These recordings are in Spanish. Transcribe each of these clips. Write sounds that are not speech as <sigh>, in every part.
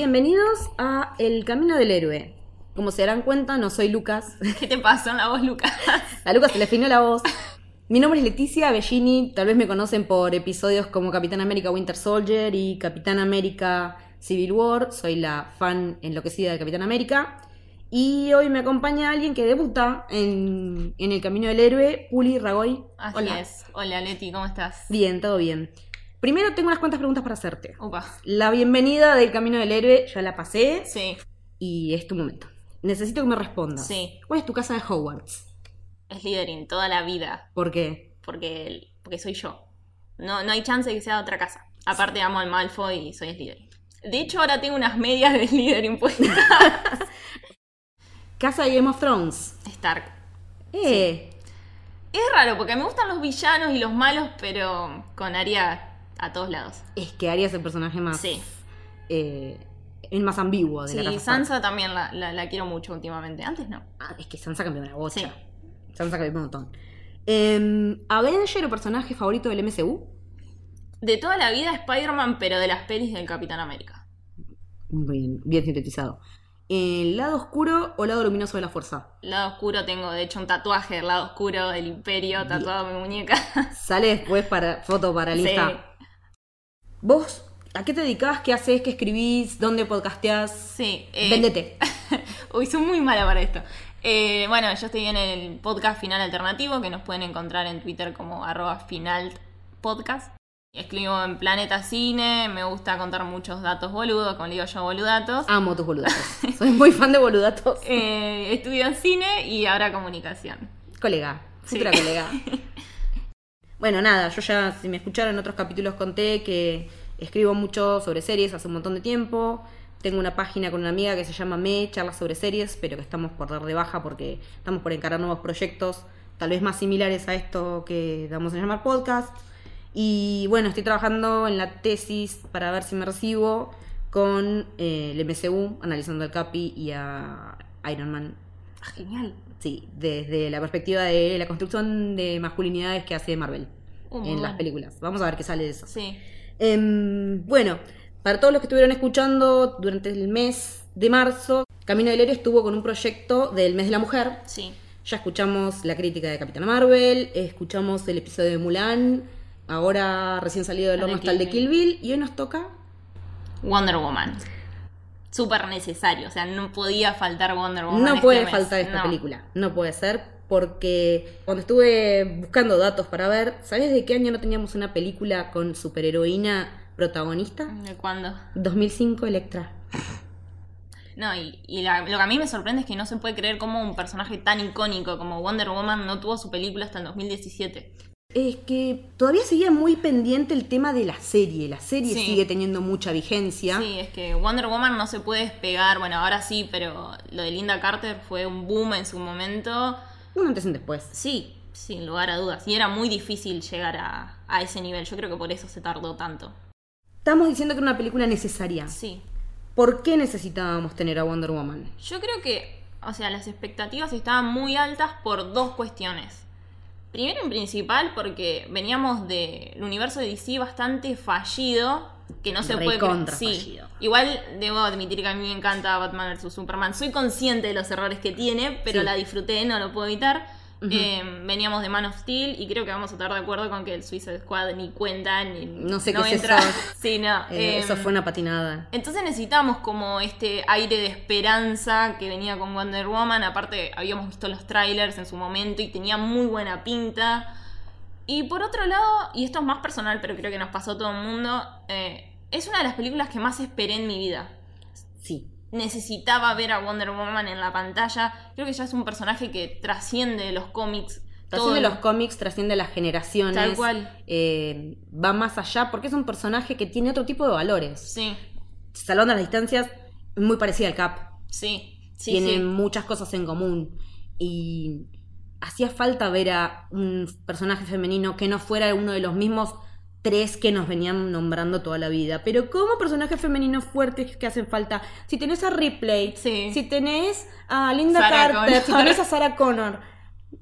Bienvenidos a El Camino del Héroe. Como se darán cuenta, no soy Lucas. <laughs> ¿Qué te pasó en la voz, Lucas? <laughs> A Lucas se le afinó la voz. Mi nombre es Leticia Bellini. Tal vez me conocen por episodios como Capitán América Winter Soldier y Capitán América Civil War. Soy la fan enloquecida de Capitán América. Y hoy me acompaña alguien que debuta en, en El Camino del Héroe, Uli Ragoy. Así Hola. es. Hola, Leti, ¿cómo estás? Bien, todo bien. Primero tengo unas cuantas preguntas para hacerte. Upa. La bienvenida del Camino del Héroe ya la pasé Sí, y es tu momento. Necesito que me respondas. Sí. ¿Cuál es tu casa de Hogwarts? es Slytherin toda la vida, ¿Por qué? porque, porque soy yo. No, no hay chance de que sea de otra casa. Aparte amo al Malfoy y soy Slytherin. De hecho, ahora tengo unas medias de Slytherin puestas. <laughs> Casa de Game of Thrones. Stark. Eh, Es raro, porque me gustan los villanos y los malos, pero con Arya a todos lados. es que Arya es el personaje más. Sí. eh, el más ambiguo de la Sí. Sansa también la, la- la quiero mucho últimamente. Antes no. Ah, es que Sansa cambió una bocha. Sí. Sansa cambió un montón. Eh, ¿Avenger o personaje favorito del MCU? De toda la vida Spider-Man, pero de las pelis del Capitán América. Muy bien, bien sintetizado. ¿El lado oscuro o lado luminoso de la fuerza? Lado oscuro tengo, de hecho, un tatuaje del lado oscuro del imperio tatuado en mi muñeca. <laughs> Sale después para foto para Sí. ¿Vos a qué te dedicás? ¿Qué haces? ¿Qué escribís? ¿Dónde podcasteás? Sí. eh, Véndete. <laughs> Uy, soy muy mala para esto. Eh, bueno, yo estoy en el podcast Final Alternativo, que nos pueden encontrar en Twitter como arroba final podcast. Escribo en Planeta Cine, me gusta contar muchos datos boludos, como le digo yo, boludatos. Amo tus boludatos. <laughs> Soy muy fan de boludatos. Eh, estudio en cine y ahora comunicación. Colega, Sí. futura colega. <laughs> Bueno, nada, yo ya, si me escucharon en otros capítulos, conté que escribo mucho sobre series hace un montón de tiempo. Tengo una página con una amiga que se llama Me, charlas sobre series, pero que estamos por dar de baja porque estamos por encarar nuevos proyectos, tal vez más similares a esto que vamos a llamar podcast. Y bueno, estoy trabajando en la tesis para ver si me recibo con eh, el MCU, analizando al Capi y a Iron Man Ah, genial. Sí, desde la perspectiva de la construcción de masculinidades que hace Marvel en las películas. Vamos a ver qué sale de eso. Sí. Em, bueno, para todos los que estuvieron escuchando durante el mes de marzo, Camino del Héroe estuvo con un proyecto del mes de la mujer. Sí. Ya escuchamos la crítica de Capitana Marvel, escuchamos el episodio de Mulan, ahora recién salido del El de horno está el de Kill Bill y hoy nos toca Wonder Woman. Súper necesario, o sea, no podía faltar Wonder Woman. No este puede mes. faltar esta No. película, no puede ser, porque cuando estuve buscando datos para ver, ¿sabes de qué año no teníamos una película con superheroína protagonista? ¿De cuándo? 2005 Electra. No, y, y la- lo que a mí me sorprende es que no se puede creer cómo un personaje tan icónico como Wonder Woman no tuvo su película hasta el 2017. Es que todavía seguía muy pendiente el tema de la serie, la serie Sí. sigue teniendo mucha vigencia. Sí, es que Wonder Woman no se puede despegar, bueno, ahora sí, pero lo de Linda Carter fue un boom en su momento. Un antes y un después. Sí, sin lugar a dudas. Y era muy difícil llegar a, a ese nivel. Yo creo que por eso se tardó tanto. Estamos diciendo que era una película necesaria. Sí. ¿Por qué necesitábamos tener a Wonder Woman? Yo creo que, o sea, las expectativas estaban muy altas por dos cuestiones. Primero en principal porque veníamos del universo de DC bastante fallido, que no se puede. Recontra Sí. fallido. Igual debo admitir que a mí me encanta Batman vs Superman. Soy consciente de los errores que tiene, pero Sí. la disfruté, no lo puedo evitar. Eh, veníamos de Man of Steel y creo que vamos a estar de acuerdo con que el Suicide Squad ni cuenta ni No sé qué es entra. eso. <laughs> Sí, no. Eh, eh, eso fue una patinada. entonces necesitábamos como este aire de esperanza que venía con Wonder Woman. Aparte, habíamos visto los trailers en su momento y tenía muy buena pinta. Y por otro lado, y esto es más personal, pero creo que nos pasó a todo el mundo, eh, es una de las películas que más esperé en mi vida. Sí. Necesitaba ver a Wonder Woman en la pantalla. Creo que ya es un personaje que trasciende los cómics. Trasciende todo- los cómics, trasciende las generaciones. Tal cual. eh, va más allá porque es un personaje que tiene otro tipo de valores. Sí, Salvando las distancias, muy parecida al Cap. sí, sí. Tienen sí. muchas cosas en común. Y hacía falta ver a un personaje femenino que no fuera uno de los mismos tres que nos venían nombrando toda la vida. Pero como personajes femeninos fuertes que hacen falta, si tenés a Ripley, Sí. si tenés a Linda Sarah Carter, si tenés a <laughs> Sarah Connor.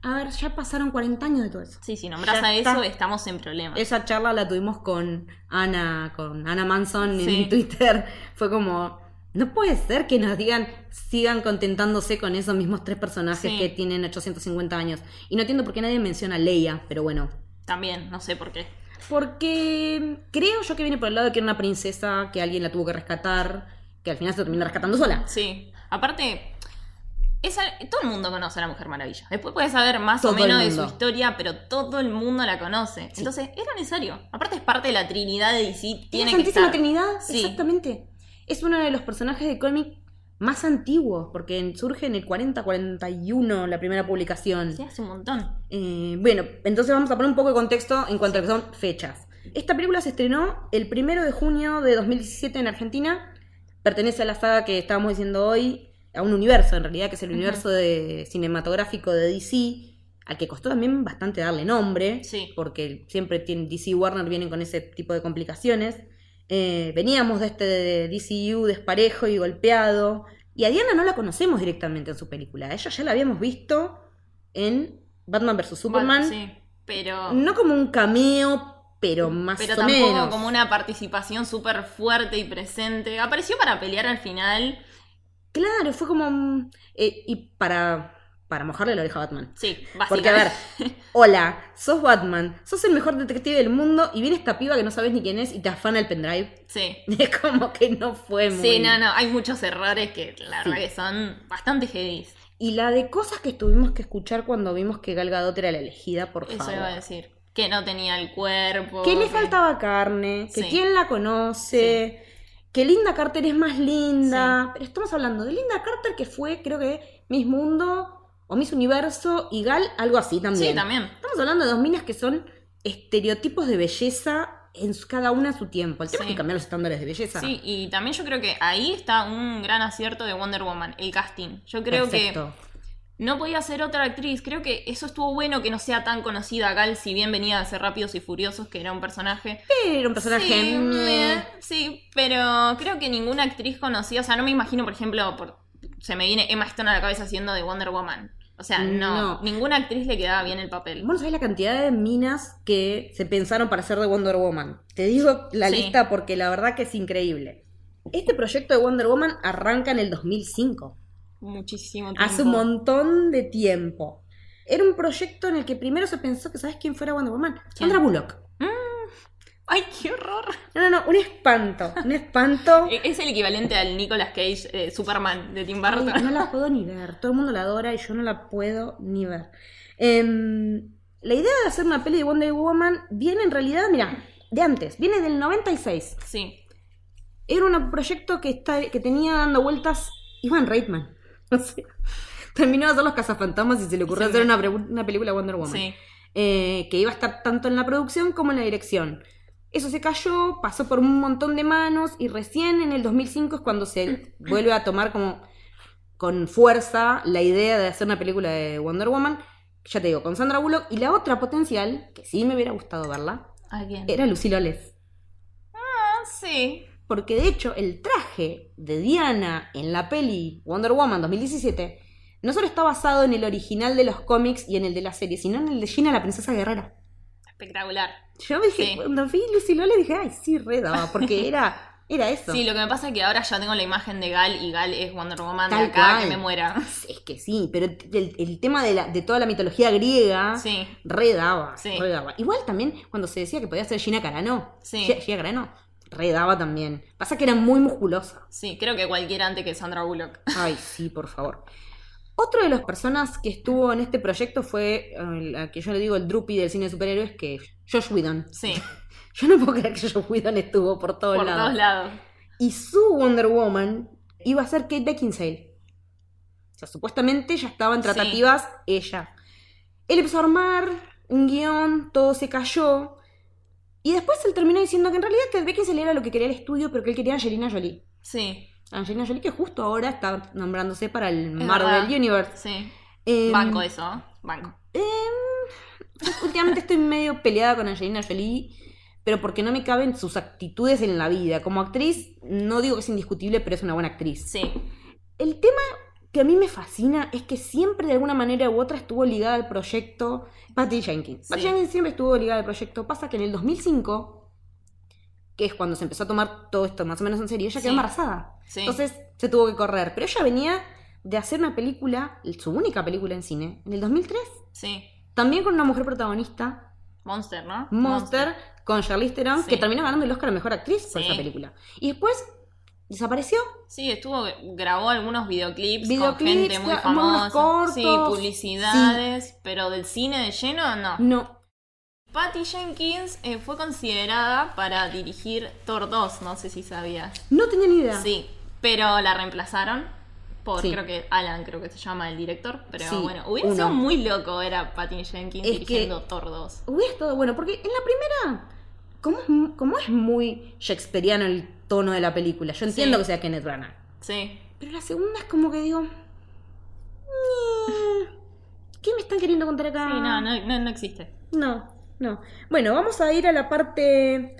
A ver, ya pasaron 40 años de todo eso. Sí, si nombras a eso, estamos en problemas. Esa charla la tuvimos con Ana, con Ana Manson en. Twitter. Fue como, no puede ser que nos digan, sigan contentándose con esos mismos tres personajes Sí. que tienen 850 años. Y no entiendo por qué nadie menciona a Leia, pero bueno. También, no sé por qué. Porque creo yo que viene por el lado de que era una princesa, que alguien la tuvo que rescatar, que al final se termina rescatando sola. Sí. Aparte, esa, todo el mundo conoce a la Mujer Maravilla. Después puedes saber más Todo o menos de su historia, pero todo el mundo la conoce. Sí. Entonces, era necesario. Aparte, es parte de la Trinidad de DC. Tiene la que estar. Trinidad, Sí. exactamente. Es uno de los personajes de cómic más antiguos, porque surge en el 40-41 la primera publicación. Sí, hace un montón. Eh, bueno, entonces vamos a poner un poco de contexto en cuanto a que son fechas. Esta película se estrenó el primero de junio de 2017 en Argentina. Pertenece a la saga que estábamos diciendo hoy, a un universo en realidad, que es el universo de, cinematográfico de DC, al que costó también bastante darle nombre, Sí. porque siempre tiene, DC y Warner vienen con ese tipo de complicaciones. Eh, veníamos de este DCU desparejo y golpeado. Y a Diana no la conocemos directamente en su película. Ella ya la habíamos visto en Batman vs. Superman. Sí, pero. No como un cameo, pero más pero o tampoco menos. como una participación súper fuerte y presente. Apareció para pelear al final. Claro, fue como... un- eh, y para, para mojarle la oreja a Batman. Sí, Porque, a ver, básicamente. <laughs> hola, sos Batman, sos el mejor detective del mundo y viene esta piba que no sabes ni quién es y te afana el pendrive. Sí. <laughs> Es como que no fue muy... Sí, no, no. Hay muchos errores que la Sí. verdad que son bastante heavy. Y la de cosas que tuvimos que escuchar cuando vimos que Gal Gadot era la elegida, por Eso favor. iba a decir. Que no tenía el cuerpo. Que le faltaba carne, que Sí. quién la conoce, que Linda Carter es más linda. Pero estamos hablando de Linda Carter que fue, creo que, Miss Mundo o Miss Universo y Gal, algo así también. Sí, también. Estamos hablando de dos minas que son estereotipos de belleza en cada una a su tiempo. El tema Sí. es que cambiar los estándares de belleza. Sí, y también yo creo que ahí está un gran acierto de Wonder Woman, el casting. Yo creo Perfecto. que no podía ser otra actriz. Creo que eso estuvo bueno que no sea tan conocida Gal, si bien venía de hacer Rápidos y Furiosos, que era un personaje. Era un personaje... Sí, meh. me- sí, pero creo que ninguna actriz conocida, o sea, no me imagino, por ejemplo, por, se me viene Emma Stone a la cabeza haciendo de Wonder Woman. O sea, no, No. ninguna actriz le quedaba bien el papel. Vos no sabés la cantidad de minas que se pensaron para hacer de Wonder Woman. Te digo la Sí. lista porque la verdad que es increíble. Este proyecto de Wonder Woman arranca en el 2005. Muchísimo tiempo. Hace un montón de tiempo. Era un proyecto en el que primero se pensó que, ¿sabes quién fuera Wonder Woman? ¿Quién? Sandra Bullock. ¡Ay, qué horror! No, no, no, un espanto. Un espanto. <laughs> E- Es el equivalente al Nicolas Cage eh, Superman de Tim Ay, Burton. no la puedo ni ver. Todo el mundo la adora y yo no la puedo ni ver. Em, la idea de hacer una peli de Wonder Woman viene en realidad, mira, de antes. Viene del 96. Sí, Era un proyecto que, está, que tenía dando vueltas Ivan Reitman. <laughs> O sea, terminó de hacer los cazafantasmas y se le ocurrió Sí, hacer una, una película Wonder Woman. sí. Eh, que iba a estar tanto en la producción como en la dirección. Eso se cayó, pasó por un montón de manos y recién en el 2005 es cuando se <clears throat> vuelve a tomar como con fuerza la idea de hacer una película de Wonder Woman. Ya te digo, con Sandra Bullock. Y la otra potencial, que sí me hubiera gustado verla, era Lucy Loles. Ah, sí. Porque de hecho el traje de Diana en la peli Wonder Woman 2017 no solo está basado en el original de los cómics y en el de la serie, sino en el de Gina la princesa guerrera. Espectacular. Yo dije, Sí. cuando vi Lucy Loles dije, ay, sí, redaba, porque <laughs> era, era eso. Sí, lo que me pasa es que ahora ya tengo la imagen de Gal y Gal es Wonder Woman Tal de acá cual. que me muera. Es que sí, pero el, el tema de, la, de toda la mitología griega Sí, redaba, Sí. redaba. Igual también cuando se decía que podía ser Gina Carano, Sí. Gi- Gina Carano, redaba también. Pasa que era muy musculosa. sí, creo que cualquiera antes que Sandra Bullock. Ay, sí, por favor. Otro de las personas que estuvo en este proyecto fue, eh, la que yo le digo el drupi del cine de superhéroes, que Josh Whedon. Sí, <laughs> Yo no puedo creer que Josh Whedon estuvo por todos por lados. todos lados. Y su Wonder Woman iba a ser Kate Beckinsale. O sea, supuestamente ya estaba en Sí. tratativas ella. Él empezó a armar un guion, todo se cayó. Y después él terminó diciendo que en realidad Kate Beckinsale era lo que quería el estudio, pero que él quería a Angelina Jolie. Sí, Angelina Jolie que justo ahora está nombrándose para el Marvel. Universe. sí. Em, Banco eso, banco. Últimamente estoy medio peleada con Angelina Jolie, pero porque no me caben sus actitudes en la vida. Como actriz, no digo que es indiscutible, pero es una buena actriz. Sí, El tema que a mí me fascina es que siempre de alguna manera u otra estuvo ligada al proyecto Patty Jenkins. Sí. Patty Jenkins siempre estuvo ligada al proyecto. Pasa que en el 2005 que es cuando se empezó a tomar todo esto más o menos en serio, ella quedó Sí. embarazada. Sí. Entonces se tuvo que correr. Pero ella venía de hacer una película, su única película en cine, en el 2003. Sí. También con una mujer protagonista, Monster, ¿no? Monster, con Charlize Theron, Sí. que terminó ganando el Oscar a Mejor Actriz por esa película. Y después desapareció. Sí, estuvo, grabó algunos videoclips, Videoclips, con gente muy famosa. cortos. Sí, publicidades, pero del cine de lleno no. No. Patty Jenkins eh, fue considerada para dirigir Thor 2, no sé si sabías. No tenía ni idea. Sí, pero la reemplazaron por, Sí. creo que Alan, creo que se llama el director. Pero Sí, bueno, hubiera uno. sido muy loco ver a Patty Jenkins Es dirigiendo Thor 2. Hubiera estado bueno, porque en la primera, como es, como es muy shakespeariano el tono de la película, yo entiendo Sí. que sea Kenneth Branagh. Sí. Pero la segunda es como que digo. "Ñe, ¿Qué me están queriendo contar acá? Sí, no, no, no, no existe. No, no. Bueno, vamos a ir a la parte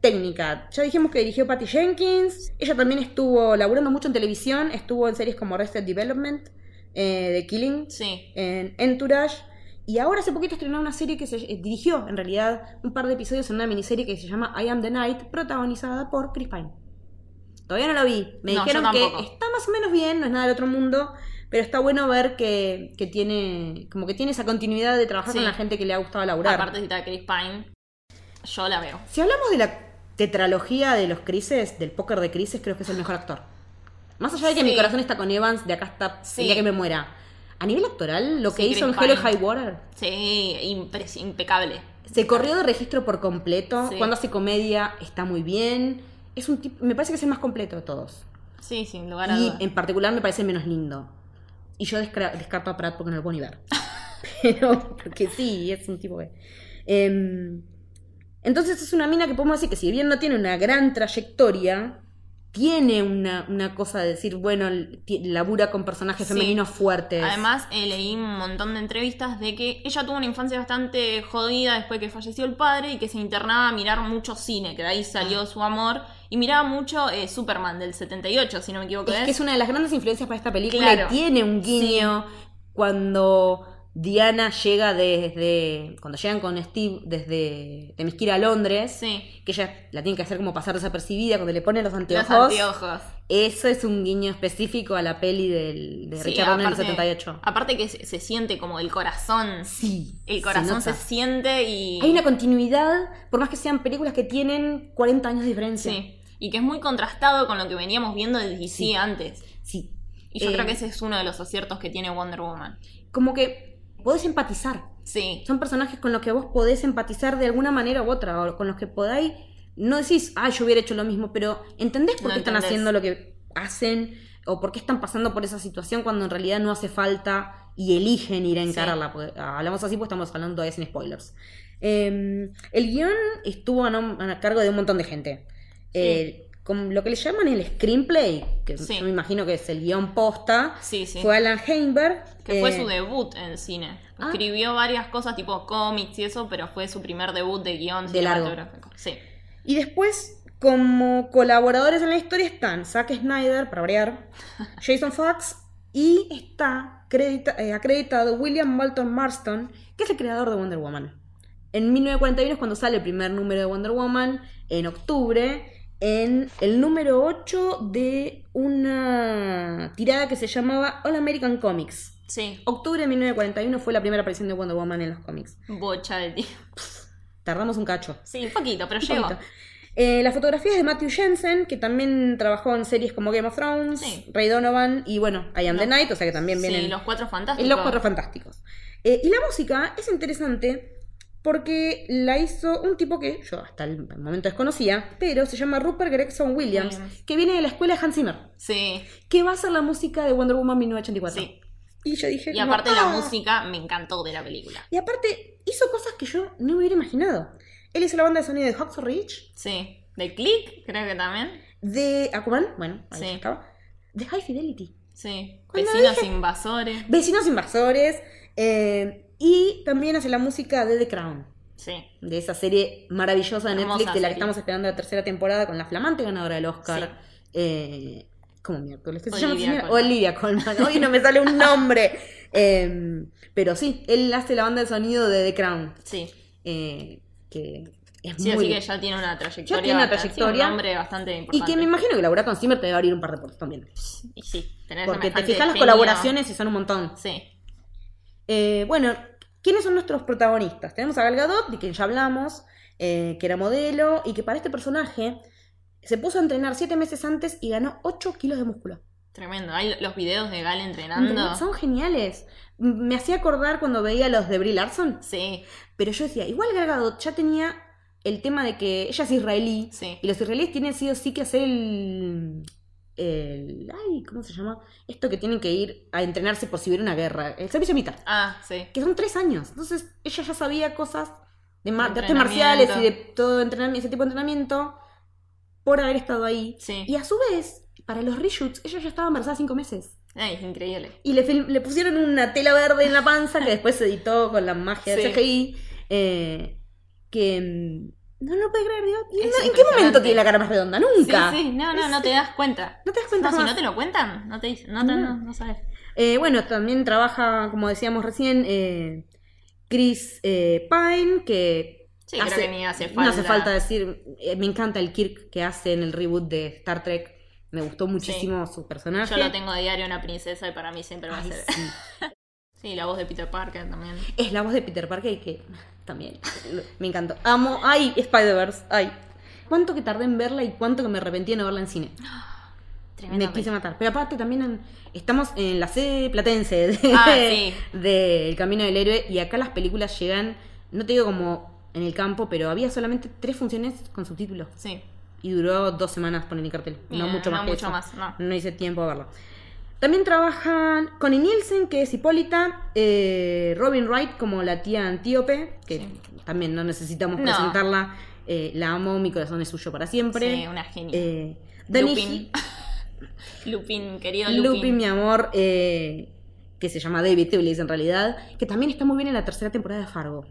técnica. Ya dijimos que dirigió Patty Jenkins. Ella también estuvo laburando mucho en televisión. Estuvo en series como Arrested Development, eh, The Killing, Sí. en Entourage. Y ahora hace poquito estrenó una serie que se eh, dirigió, en realidad, un par de episodios en una miniserie que se llama I Am the Night, protagonizada por Chris Pine. Todavía no la vi. Me No, dijeron que está más o menos bien, no es nada del otro mundo, pero está bueno ver que, que tiene como que tiene esa continuidad de trabajar Sí. con la gente que le ha gustado laburar. Aparte de está Chris Pine, yo la veo. Si hablamos de la tetralogía de los Crises, del póker de Crises, creo que es el mejor actor. Más allá de que Sí. mi corazón está con Evans, de acá Sí. el día que me muera. A nivel actoral, lo que hizo en Hello. High Water, Sí, impecable. se corrió de registro por completo. Cuando hace comedia, está muy bien. Es un tipo, me parece que es el más completo de todos. Sí, sin lugar a Y dudas. en particular me parece menos lindo. Y yo descarto a Pratt porque no lo puedo ni ver. <laughs> Pero, porque sí, es un tipo que. Em, entonces es una mina que podemos decir que, si bien no tiene una gran trayectoria, tiene una, una cosa de decir, bueno, labura con personajes Sí. femeninos fuertes. Además, eh, leí un montón de entrevistas de que ella tuvo una infancia bastante jodida después que falleció el padre y que se internaba a mirar mucho cine, que de ahí Ah. salió su amor. Y miraba mucho eh, Superman del 78, si no me equivoco. es ¿es? que es una de las grandes influencias para esta película Claro. y tiene un guiño cuando Diana llega desde. Cuando llegan con Steve desde Temisquira a Londres. Sí, que ella la tiene que hacer como pasar desapercibida cuando le ponen los los anteojos. anteojos. Eso es un guiño específico a la peli del, de Sí, Richard Donner en el aparte- 78. Aparte que se, se siente como el corazón. Sí. El corazón se, siente y. Hay una continuidad, por más que sean películas que tienen 40 años de diferencia. Sí. Y que es muy contrastado con lo que veníamos viendo de DC Sí. antes. Sí. Y yo Eh, creo que ese es uno de los aciertos que tiene Wonder Woman. Como que podés empatizar. Sí. Son personajes con los que vos podés empatizar de alguna manera u otra, o con los que podáis. No decís, ah, yo hubiera hecho lo mismo, pero entendés por No qué están haciendo lo que hacen, o por qué están pasando por esa situación cuando en realidad no hace falta y eligen ir a Sí. encararla. porque, ah, hablamos así, pues estamos hablando todavía sin spoilers. Eh, el guion estuvo a, cargo de un montón de gente. Eh, con lo que le llaman el screenplay, que Sí. yo me imagino que es el guion posta, Sí, sí. fue Alan Heinberg. Que fue eh, su debut en cine. ah. Escribió varias cosas tipo cómics y eso, pero fue su primer debut de guion De largo. cinematográfico. Sí. Y después, como colaboradores en la historia están Zack Snyder, para variar, <laughs> Jason Fox, y está acredita- eh, acreditado William Moulton Marston, que es el creador de Wonder Woman. En 1941 es cuando sale el primer número de Wonder Woman, en octubre, en el número 8 de una tirada que se llamaba All American Comics. Sí. Octubre de 1941 fue la primera aparición de Wonder Woman en los cómics. Bocha de tiempo. Tardamos un cacho. Sí, un poquito, pero Un llegó. poquito. Eh, la fotografía es de Matthew Jensen, que también trabajó en series como Game of Thrones, Sí. Ray Donovan y bueno, I Am the. Night, o sea que también vienen Sí, los cuatro fantásticos. Los Cuatro Fantásticos. Eh, y la música es interesante porque la hizo un tipo que yo hasta el momento desconocía, pero se llama Rupert Gregson Williams, Williams. que viene de la escuela de Hans Zimmer, Sí, que va a ser la música de Wonder Woman 1984. sí. Y yo dije, Y como, aparte la "Ah". música me encantó de la película. Y aparte hizo cosas que yo no me hubiera imaginado. Él hizo la banda de sonido de Hawks Ridge, Sí. De Click, creo que también. de Aquaman, bueno, ahí Sí. estaba, de High Fidelity, Sí. Cuando Vecinos dije- invasores. Vecinos Invasores, eh, y también hace la música de The Crown, Sí. de esa serie maravillosa de Hermosa Netflix, de la que serie. estamos esperando la tercera temporada con la flamante ganadora del Oscar. Eh, ¿Cómo miércoles? ¿Qué se llama? Olivia? Colman. Olivia Colman. Hoy no me sale un <laughs> nombre. Eh, pero sí, él hace la banda de sonido de The Crown. Sí. eh, que es Sí, muy así que ya tiene una trayectoria. tiene una sí, trayectoria. un nombre bastante Y importante. que me imagino que laburar con Zimmer te debe abrir un par de puertas también. Y sí, tener Porque te fijas las colaboraciones y son un montón. Sí. Eh, bueno, ¿quiénes son nuestros protagonistas? Tenemos a Gal Gadot, de quien ya hablamos, eh, que era modelo y que para este personaje se puso a entrenar siete meses antes y ganó 8 kilos de músculo. Tremendo. Hay los videos de Gal entrenando. Son geniales. Me hacía acordar cuando veía los de Brie Larson, Sí, pero yo decía, igual Gal Gadot ya tenía el tema de que ella es israelí sí. y los israelíes tienen sí o sí que hacer el... el ay, ¿cómo se llama? Esto que tienen que ir a entrenarse por si hubiera una guerra. El servicio militar. Ah, sí. que son tres años. Entonces ella ya sabía cosas de, De artes marciales y de todo entrenamiento, ese tipo de entrenamiento por haber estado ahí. Sí. Y a su vez, para los reshoots, ella ya estaba embarazada cinco meses. Ay, es increíble. Y le, pusieron una tela verde en la panza que <laughs> después se editó con la magia del Sí. CGI. eh, que mm, no lo puede creer, digo. ¿y Es no- ¿En qué momento tiene la cara más redonda? Nunca. Sí, sí. No, no, no te das cuenta. No te das cuenta No, si no te lo cuentan, no te dicen. No, te- No. no, sabes. Eh, bueno, también trabaja, como decíamos recién, eh, Chris eh, Pine, que Sí, creo que ni hace falta. No hace falta decir, me encanta el Kirk que hace en el reboot de Star Trek. Me gustó muchísimo su personaje. Yo lo tengo a diario una princesa y para mí siempre va a ser. sí. <laughs> Sí, la voz de Peter Parker también. Es la voz de Peter Parker y que también me encantó. Amo. Ay, Spider-Verse. Ay. Cuánto que tardé en verla y cuánto que me arrepentí de no verla en cine. Me quise matar. Pero aparte también en- estamos en la sede platense de, Ah, <laughs> sí. de El Camino del Héroe y acá las películas llegan, no te digo como en el campo, pero había solamente tres funciones con subtítulos. Sí. Y duró dos semanas poner en cartel. No Eh, mucho más no que mucho eso. más, no. No hice tiempo a verla. También trabajan Connie Nielsen, que es Hipólita, eh, Robin Wright como la tía Antíope, que Sí. también no necesitamos No. presentarla. eh, la amo, mi corazón es suyo para siempre. Sí, una genia. Eh, Lupin. <laughs> Lupin, querido Lupin, Lupin. mi amor, que se llama David Tiblis en realidad, que también está muy bien en la tercera temporada de Fargo.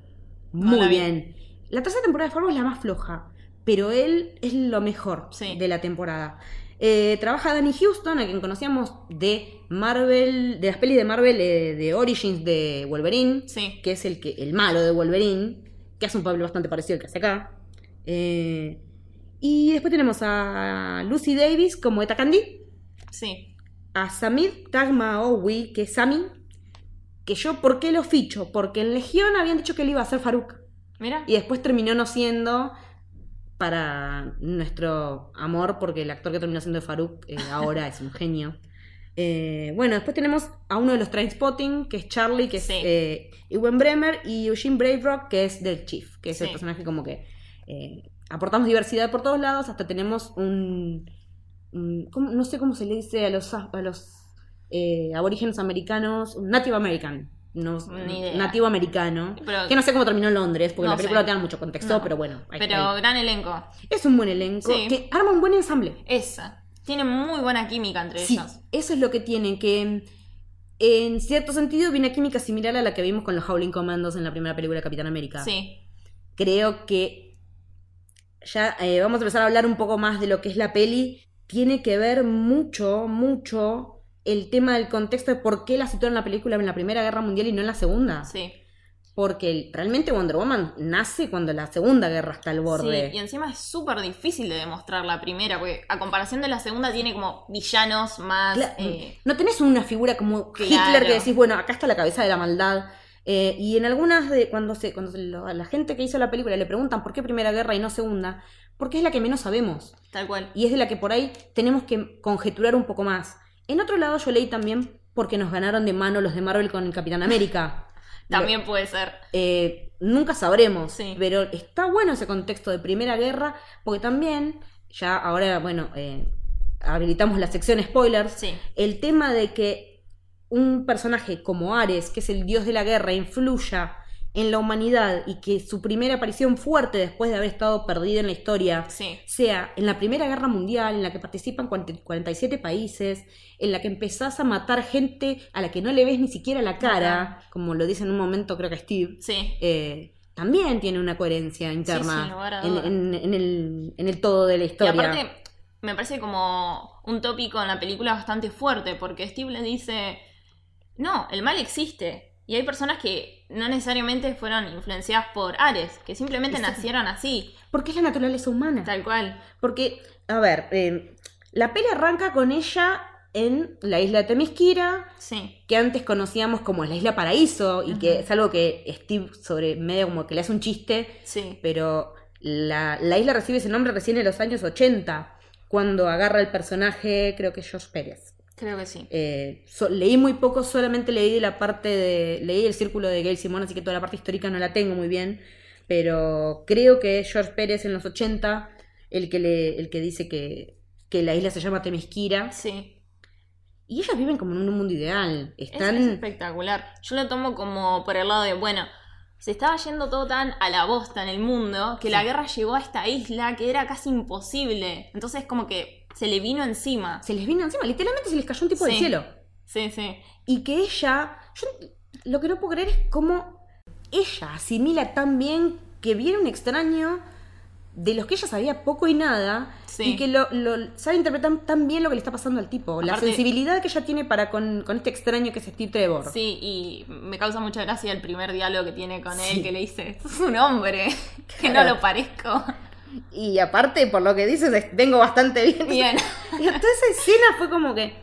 Muy bien. La tercera temporada de Fargo es la más floja, pero él es lo mejor Sí. de la temporada. Eh, trabaja Danny Houston, a quien conocíamos de Marvel, de las pelis de Marvel eh, de Origins de Wolverine, Sí. que es el, que, el malo de Wolverine, que hace un papel bastante parecido al que hace acá. Eh, y después tenemos a Lucy Davis como Eta Candy Sí. a Samir Tagmaoui, que es Sami, que yo, ¿por qué lo ficho? Porque en Legión habían dicho que él iba a ser Faruk. Mira. Y después terminó no siendo para nuestro amor, porque el actor que terminó siendo Faruk eh, ahora es un genio. Eh, bueno, después tenemos a uno de los Trainspotting, que es Charlie, que Sí. es eh, Ewan Bremer, y Eugene Brave Rock, que es del Chief, que es el Sí. personaje como que eh, aportamos diversidad por todos lados, hasta tenemos un... no sé cómo se le dice a los, a los eh, aborígenes americanos, un Native American. No, nativo americano. Pero- que no sé cómo terminó en Londres, porque No la película sé. no te da mucho contexto, No. pero bueno. ahí- Pero ahí. gran elenco. Es un buen elenco Sí. que arma un buen ensamble. Esa. Tiene muy buena química entre Sí, ellos. eso es lo que tienen, que en cierto sentido viene química similar a la que vimos con los Howling Commandos en la primera película de Capitán América. Sí. Creo que ya eh, vamos a empezar a hablar un poco más de lo que es la peli. Tiene que ver mucho, mucho el tema del contexto de por qué la situaron en la película en la Primera Guerra Mundial y no en la Segunda. Sí. Porque realmente Wonder Woman nace cuando la Segunda Guerra está al borde. Sí, y encima es súper difícil de demostrar la primera, porque a comparación de la segunda tiene como villanos más... Eh, no tenés una figura como Claro. Hitler que decís, bueno, acá está la cabeza de la maldad. Eh, y en algunas de cuando se cuando se lo- a la gente que hizo la película le preguntan por qué Primera Guerra y no Segunda, porque es la que menos sabemos tal cual. y es de la que por ahí tenemos que conjeturar un poco más. En otro lado yo leí también porque nos ganaron de mano los de Marvel con el Capitán América. <laughs> También puede ser. Eh, nunca sabremos, Sí. pero está bueno ese contexto de Primera Guerra, porque también, ya ahora, bueno, eh, habilitamos la sección spoilers, Sí. el tema de que un personaje como Ares, que es el dios de la guerra, influya en la humanidad y que su primera aparición fuerte después de haber estado perdida en la historia Sí. sea en la Primera Guerra Mundial, en la que participan 40 47 países, en la que empezás a matar gente a la que no le ves ni siquiera la cara, como lo dice en un momento creo que Steve, Sí. eh, también tiene una coherencia interna a en, en- en el, en el todo de la Y historia. aparte, me parece como un tópico en la película bastante fuerte, porque Steve le dice, no, el mal existe. Y hay personas que no necesariamente fueron influenciadas por Ares, que simplemente Exacto. nacieron así, Porque es la naturaleza humana. tal cual. Porque, a ver, eh, la peli arranca con ella en la isla de Temisquira, Sí, que antes conocíamos como la isla Paraíso, y que es algo que Steve sobre medio como que le hace un chiste, sí, pero la, la isla recibe ese nombre recién en los años 80, cuando agarra el personaje, creo que Josh Pérez. Creo que sí. Eh, so- leí muy poco, solamente leí de la parte de. Leí el círculo de Gail Simón, así que toda la parte histórica no la tengo muy bien. Pero creo que es George Pérez en los 80 el que, le, el que dice que, que la isla se llama Temisquira. Sí. Y ellos viven como en un mundo ideal. Están. es espectacular. Yo lo tomo como por el lado de, bueno, se estaba yendo todo tan a la bosta en el mundo que la guerra llegó a esta isla que era casi imposible. Entonces como que se le vino encima. Se les vino encima, literalmente se les cayó un tipo del cielo. Sí, sí. Y que ella. Yo lo que no puedo creer es cómo ella asimila tan bien que viene un extraño de los que ella sabía poco y nada. Sí. Y que lo, lo- sabe interpretar tan bien lo que le está pasando al tipo. la sensibilidad que ella tiene para con, con este extraño que es Steve Trevor. Sí, y me causa mucha gracia el primer diálogo que tiene con Sí. él, que le dice, sos un hombre, <laughs> que no lo parezco. Y aparte, por lo que dices, es- vengo bastante bien. Bien. <laughs> Y toda esa escena fue como que.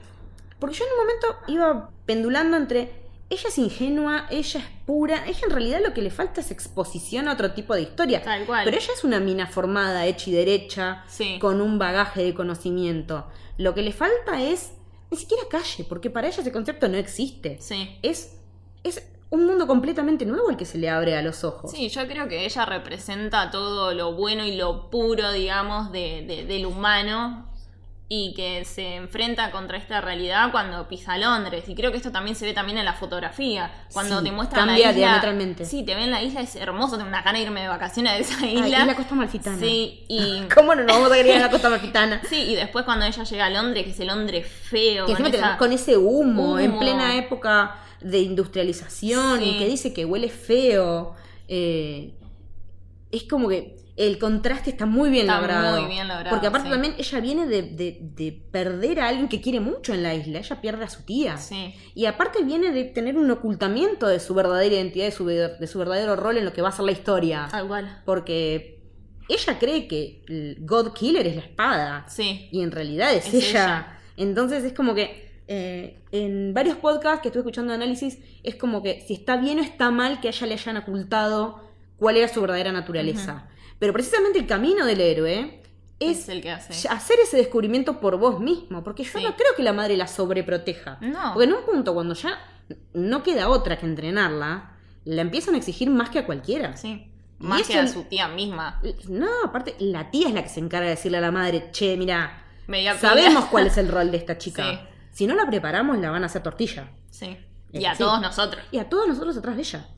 Porque yo en un momento iba pendulando entre. Ella es ingenua, ella es pura. Ella en realidad lo que le falta es exposición a otro tipo de historia. Tal cual. Pero ella es una mina formada, hecha y derecha, Sí. con un bagaje de conocimiento. Lo que le falta es ni siquiera calle, porque para ella ese concepto no existe. Sí. Es, es un mundo completamente nuevo el que se le abre a los ojos. Sí, yo creo que ella representa todo lo bueno y lo puro, digamos, de, de- del humano y que se enfrenta contra esta realidad cuando pisa Londres. Y creo que esto también se ve también en la fotografía. Cuando Sí, te muestran cambia la isla. diametralmente. Sí, te ven la isla, es hermoso, tengo una gana de irme de vacaciones a esa isla. y la Costa Amalfitana. Sí, y. <laughs> ¿Cómo no nos vamos a querer ir a la Costa Amalfitana? Sí, y después cuando ella llega a Londres, que es el Londres feo. Que con esa- con ese humo, en plena época de industrialización Sí. y que dice que huele feo. Eh, es como que el contraste está muy bien Está logrado. muy bien logrado, Porque aparte sí. también ella viene de, de- de perder a alguien que quiere mucho en la isla. Ella pierde a su tía. Sí, Y aparte viene de tener un ocultamiento de su verdadera identidad, de su, de su verdadero rol en lo que va a ser la historia. tal cual. Porque ella cree que el God Killer es la espada. Sí, Y en realidad es, Es ella. ella. Entonces es como que eh, en varios podcasts que estuve escuchando de análisis, es como que si está bien o está mal que a ella le hayan ocultado cuál era su verdadera naturaleza. Pero precisamente el camino del héroe es, es, el que hace. hacer ese descubrimiento por vos mismo. Porque yo Sí. no creo que la madre la sobreproteja. No. Porque en un punto, cuando ya no queda otra que entrenarla, la empiezan a exigir más que a cualquiera. Sí. Más eso que a su tía misma. No, aparte, la tía es la que se encarga de decirle a la madre, che, mira, sabemos cuál es el <laughs> rol de esta chica. Sí. Si no la preparamos, la van a hacer tortilla. Sí. Y a todos nosotros. Y a todos nosotros atrás de ella.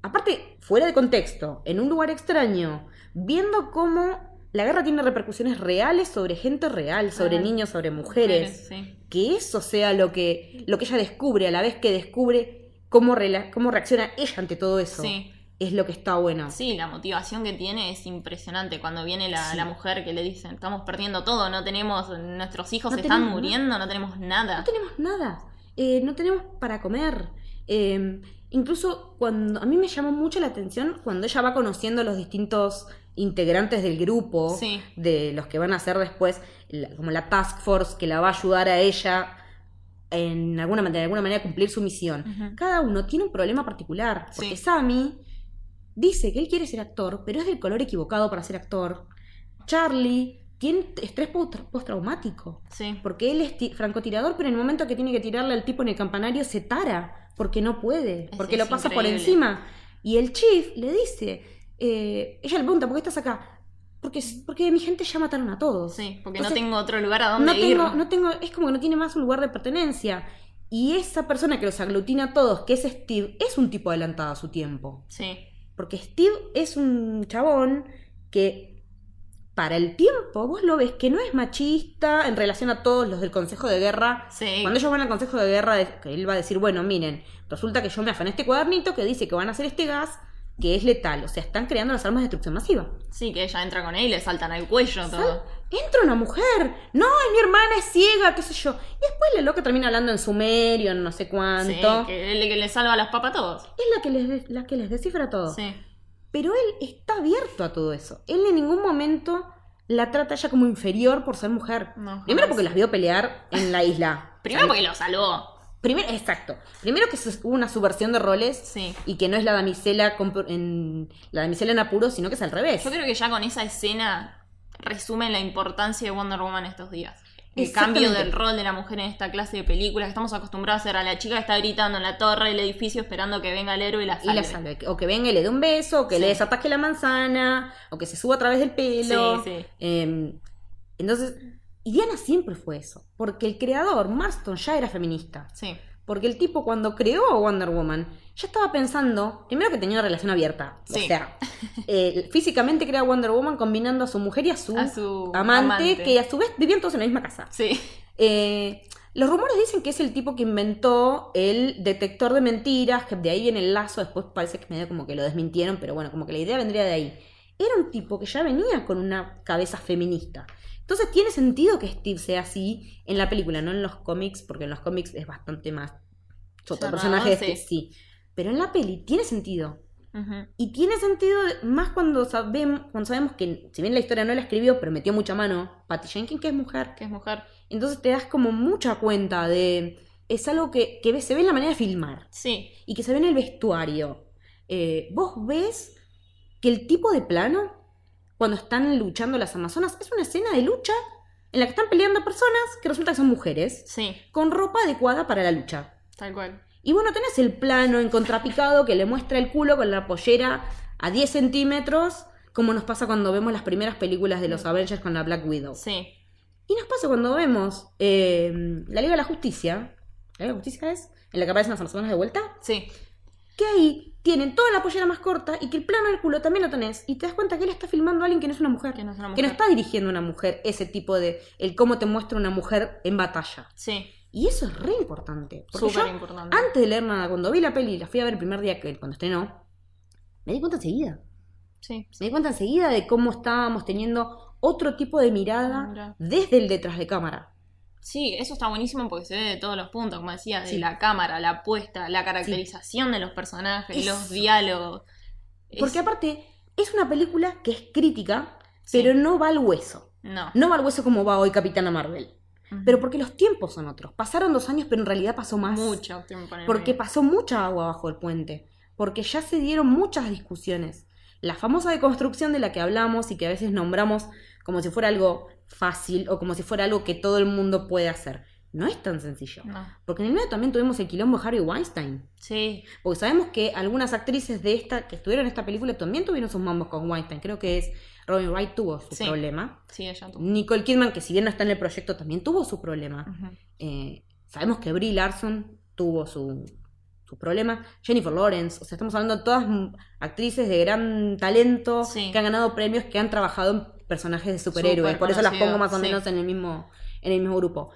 Aparte, fuera de contexto, en un lugar extraño, viendo cómo la guerra tiene repercusiones reales sobre gente real, sobre niños, sobre mujeres. Sí. Que eso sea lo que, lo que ella descubre, a la vez que descubre cómo, cómo reacciona ella ante todo eso. Sí. Es lo que está bueno. Sí, la motivación que tiene es impresionante. Cuando viene la, Sí. la mujer que le dicen, estamos perdiendo todo, no tenemos, nuestros hijos No están tenemos muriendo, no tenemos nada. No tenemos nada. Eh, no tenemos para comer. Eh, incluso cuando. A mí me llamó mucho la atención cuando ella va conociendo los distintos integrantes del grupo, Sí. de los que van a ser después, la- como la task force que la va a ayudar a ella en alguna manera, de alguna manera a cumplir su misión. Cada uno tiene un problema particular. Porque Sí. Sammy dice que él quiere ser actor, pero es del color equivocado para ser actor. Charlie tiene estrés post- postraumático. Sí. Porque él es ti- francotirador, pero en el momento que tiene que tirarle al tipo en el campanario se tara, porque no puede, Es- porque es lo pasa por encima. Y el chief le dice, eh, ella le pregunta, ¿por qué estás acá? Porque, porque mi gente ya mataron a todos. Sí, porque Entonces, no tengo otro lugar a donde no ir. tengo, no tengo, es como que no tiene más un lugar de pertenencia. Y esa persona que los aglutina a todos, que es Steve, es un tipo adelantado a su tiempo. Sí. Porque Steve es un chabón que para el tiempo vos lo ves que no es machista en relación a todos los del Consejo de Guerra. Sí. Cuando ellos van al Consejo de Guerra, él va a decir, bueno, miren, resulta que yo me afané este cuadernito que dice que van a hacer este gas que es letal. O sea, están creando las armas de destrucción masiva. Sí, que ella entra con él y le saltan al cuello todo. Entra una mujer, no, mi hermana es ciega, qué sé yo. Y después la loca termina hablando en sumerio, en no sé Sí, cuánto. que es el que le salva las papas a todos. Es la que, les, la que les descifra todo. Sí. Pero él está abierto a todo eso. Él en ningún momento la trata ella como inferior por ser mujer. No, Primero porque las vio pelear en la isla. Primero porque lo salvó. Primero, exacto. Primero que hubo una subversión de roles Sí. y que no es la damisela en la damisela en apuro, sino que es al revés. Yo creo que ya con esa escena resumen la importancia de Wonder Woman estos días. El cambio del rol de la mujer en esta clase de películas. Estamos acostumbrados a ver a la chica que está gritando en la torre del edificio esperando que venga el héroe y la y salve. la salve. O que venga y le dé un beso, o que Sí. le desataque la manzana, o que se suba a través del pelo. Sí, sí. Eh, entonces, y Diana siempre fue eso. Porque el creador, Marston, ya era feminista. Sí. Porque el tipo cuando creó a Wonder Woman ya estaba pensando, primero que tenía una relación abierta. Sí. O sea, eh, físicamente crea a Wonder Woman combinando a su mujer y a su, A su amante, amante. que a su vez vivían todos en la misma casa. Sí. Eh, los rumores dicen que es el tipo que inventó el detector de mentiras, que de ahí viene el lazo, después parece que medio como que lo desmintieron, pero bueno, como que la idea vendría de ahí. Era un tipo que ya venía con una cabeza feminista. Entonces tiene sentido que Steve sea así en la película, no en los cómics, porque en los cómics es bastante más otro Cerrado, personaje este, sí. sí. Pero en la peli tiene sentido. Y tiene sentido más cuando sabemos, cuando sabemos que, si bien la historia no la escribió, pero metió mucha mano, Patty Jenkins, que es mujer. Que es mujer. Entonces te das como mucha cuenta de... Es algo que, se ve en la manera de filmar Sí. y que se ve en el vestuario. Eh, vos ves que el tipo de plano, cuando están luchando las Amazonas, es una escena de lucha en la que están peleando personas que resulta que son mujeres, Sí. con ropa adecuada para la lucha. Tal cual. Y bueno, tenés el plano en contrapicado que le muestra el culo con la pollera a 10 centímetros, como nos pasa cuando vemos las primeras películas de los Avengers con la Black Widow. Sí. Y nos pasa cuando vemos eh, la Liga de la Justicia. ¿La Liga de la Justicia es? En la que aparecen las Amazonas de vuelta. Sí. Que ahí tienen toda la pollera más corta y que el plano del culo también lo tenés. Y te das cuenta que él está filmando a alguien que no es una mujer. Que no es una Que no mujer. está dirigiendo a una mujer ese tipo de. El cómo te muestra una mujer en batalla. Sí. Y eso es re importante. Porque Súper yo, importante. antes de leer nada, cuando vi la peli y la fui a ver el primer día que cuando estrenó, me di cuenta enseguida. Sí. Me di cuenta enseguida de cómo estábamos teniendo otro tipo de mirada Mira. desde el detrás de cámara. Sí, eso está buenísimo porque se ve de todos los puntos, como decías, de la cámara, la puesta, la caracterización de los personajes, Eso. los diálogos. Es- Porque aparte, es una película que es crítica, Sí. pero no va al hueso. No. No va al hueso como va hoy Capitana Marvel. Pero porque los tiempos son otros. Pasaron dos años, pero en realidad pasó más. Mucho tiempo en el Porque medio. pasó mucha agua bajo el puente. Porque ya se dieron muchas discusiones. La famosa deconstrucción de la que hablamos y que a veces nombramos como si fuera algo fácil o como si fuera algo que todo el mundo puede hacer. No es tan sencillo. No. Porque en el medio también tuvimos el quilombo de Harry Weinstein. Sí. Porque sabemos que algunas actrices de esta que estuvieron en esta película también tuvieron sus mambos con Weinstein. Creo que es Robin Wright tuvo su Sí. problema. Sí, ella tuvo. Nicole Kidman, que si bien no está en el proyecto, también tuvo su problema. Eh, sabemos que Brie Larson tuvo su, su problema. Jennifer Lawrence. O sea, estamos hablando de todas actrices de gran talento Sí. que han ganado premios, que han trabajado en personajes de superhéroes. Por eso las pongo más o sí. menos en el mismo, en el mismo grupo.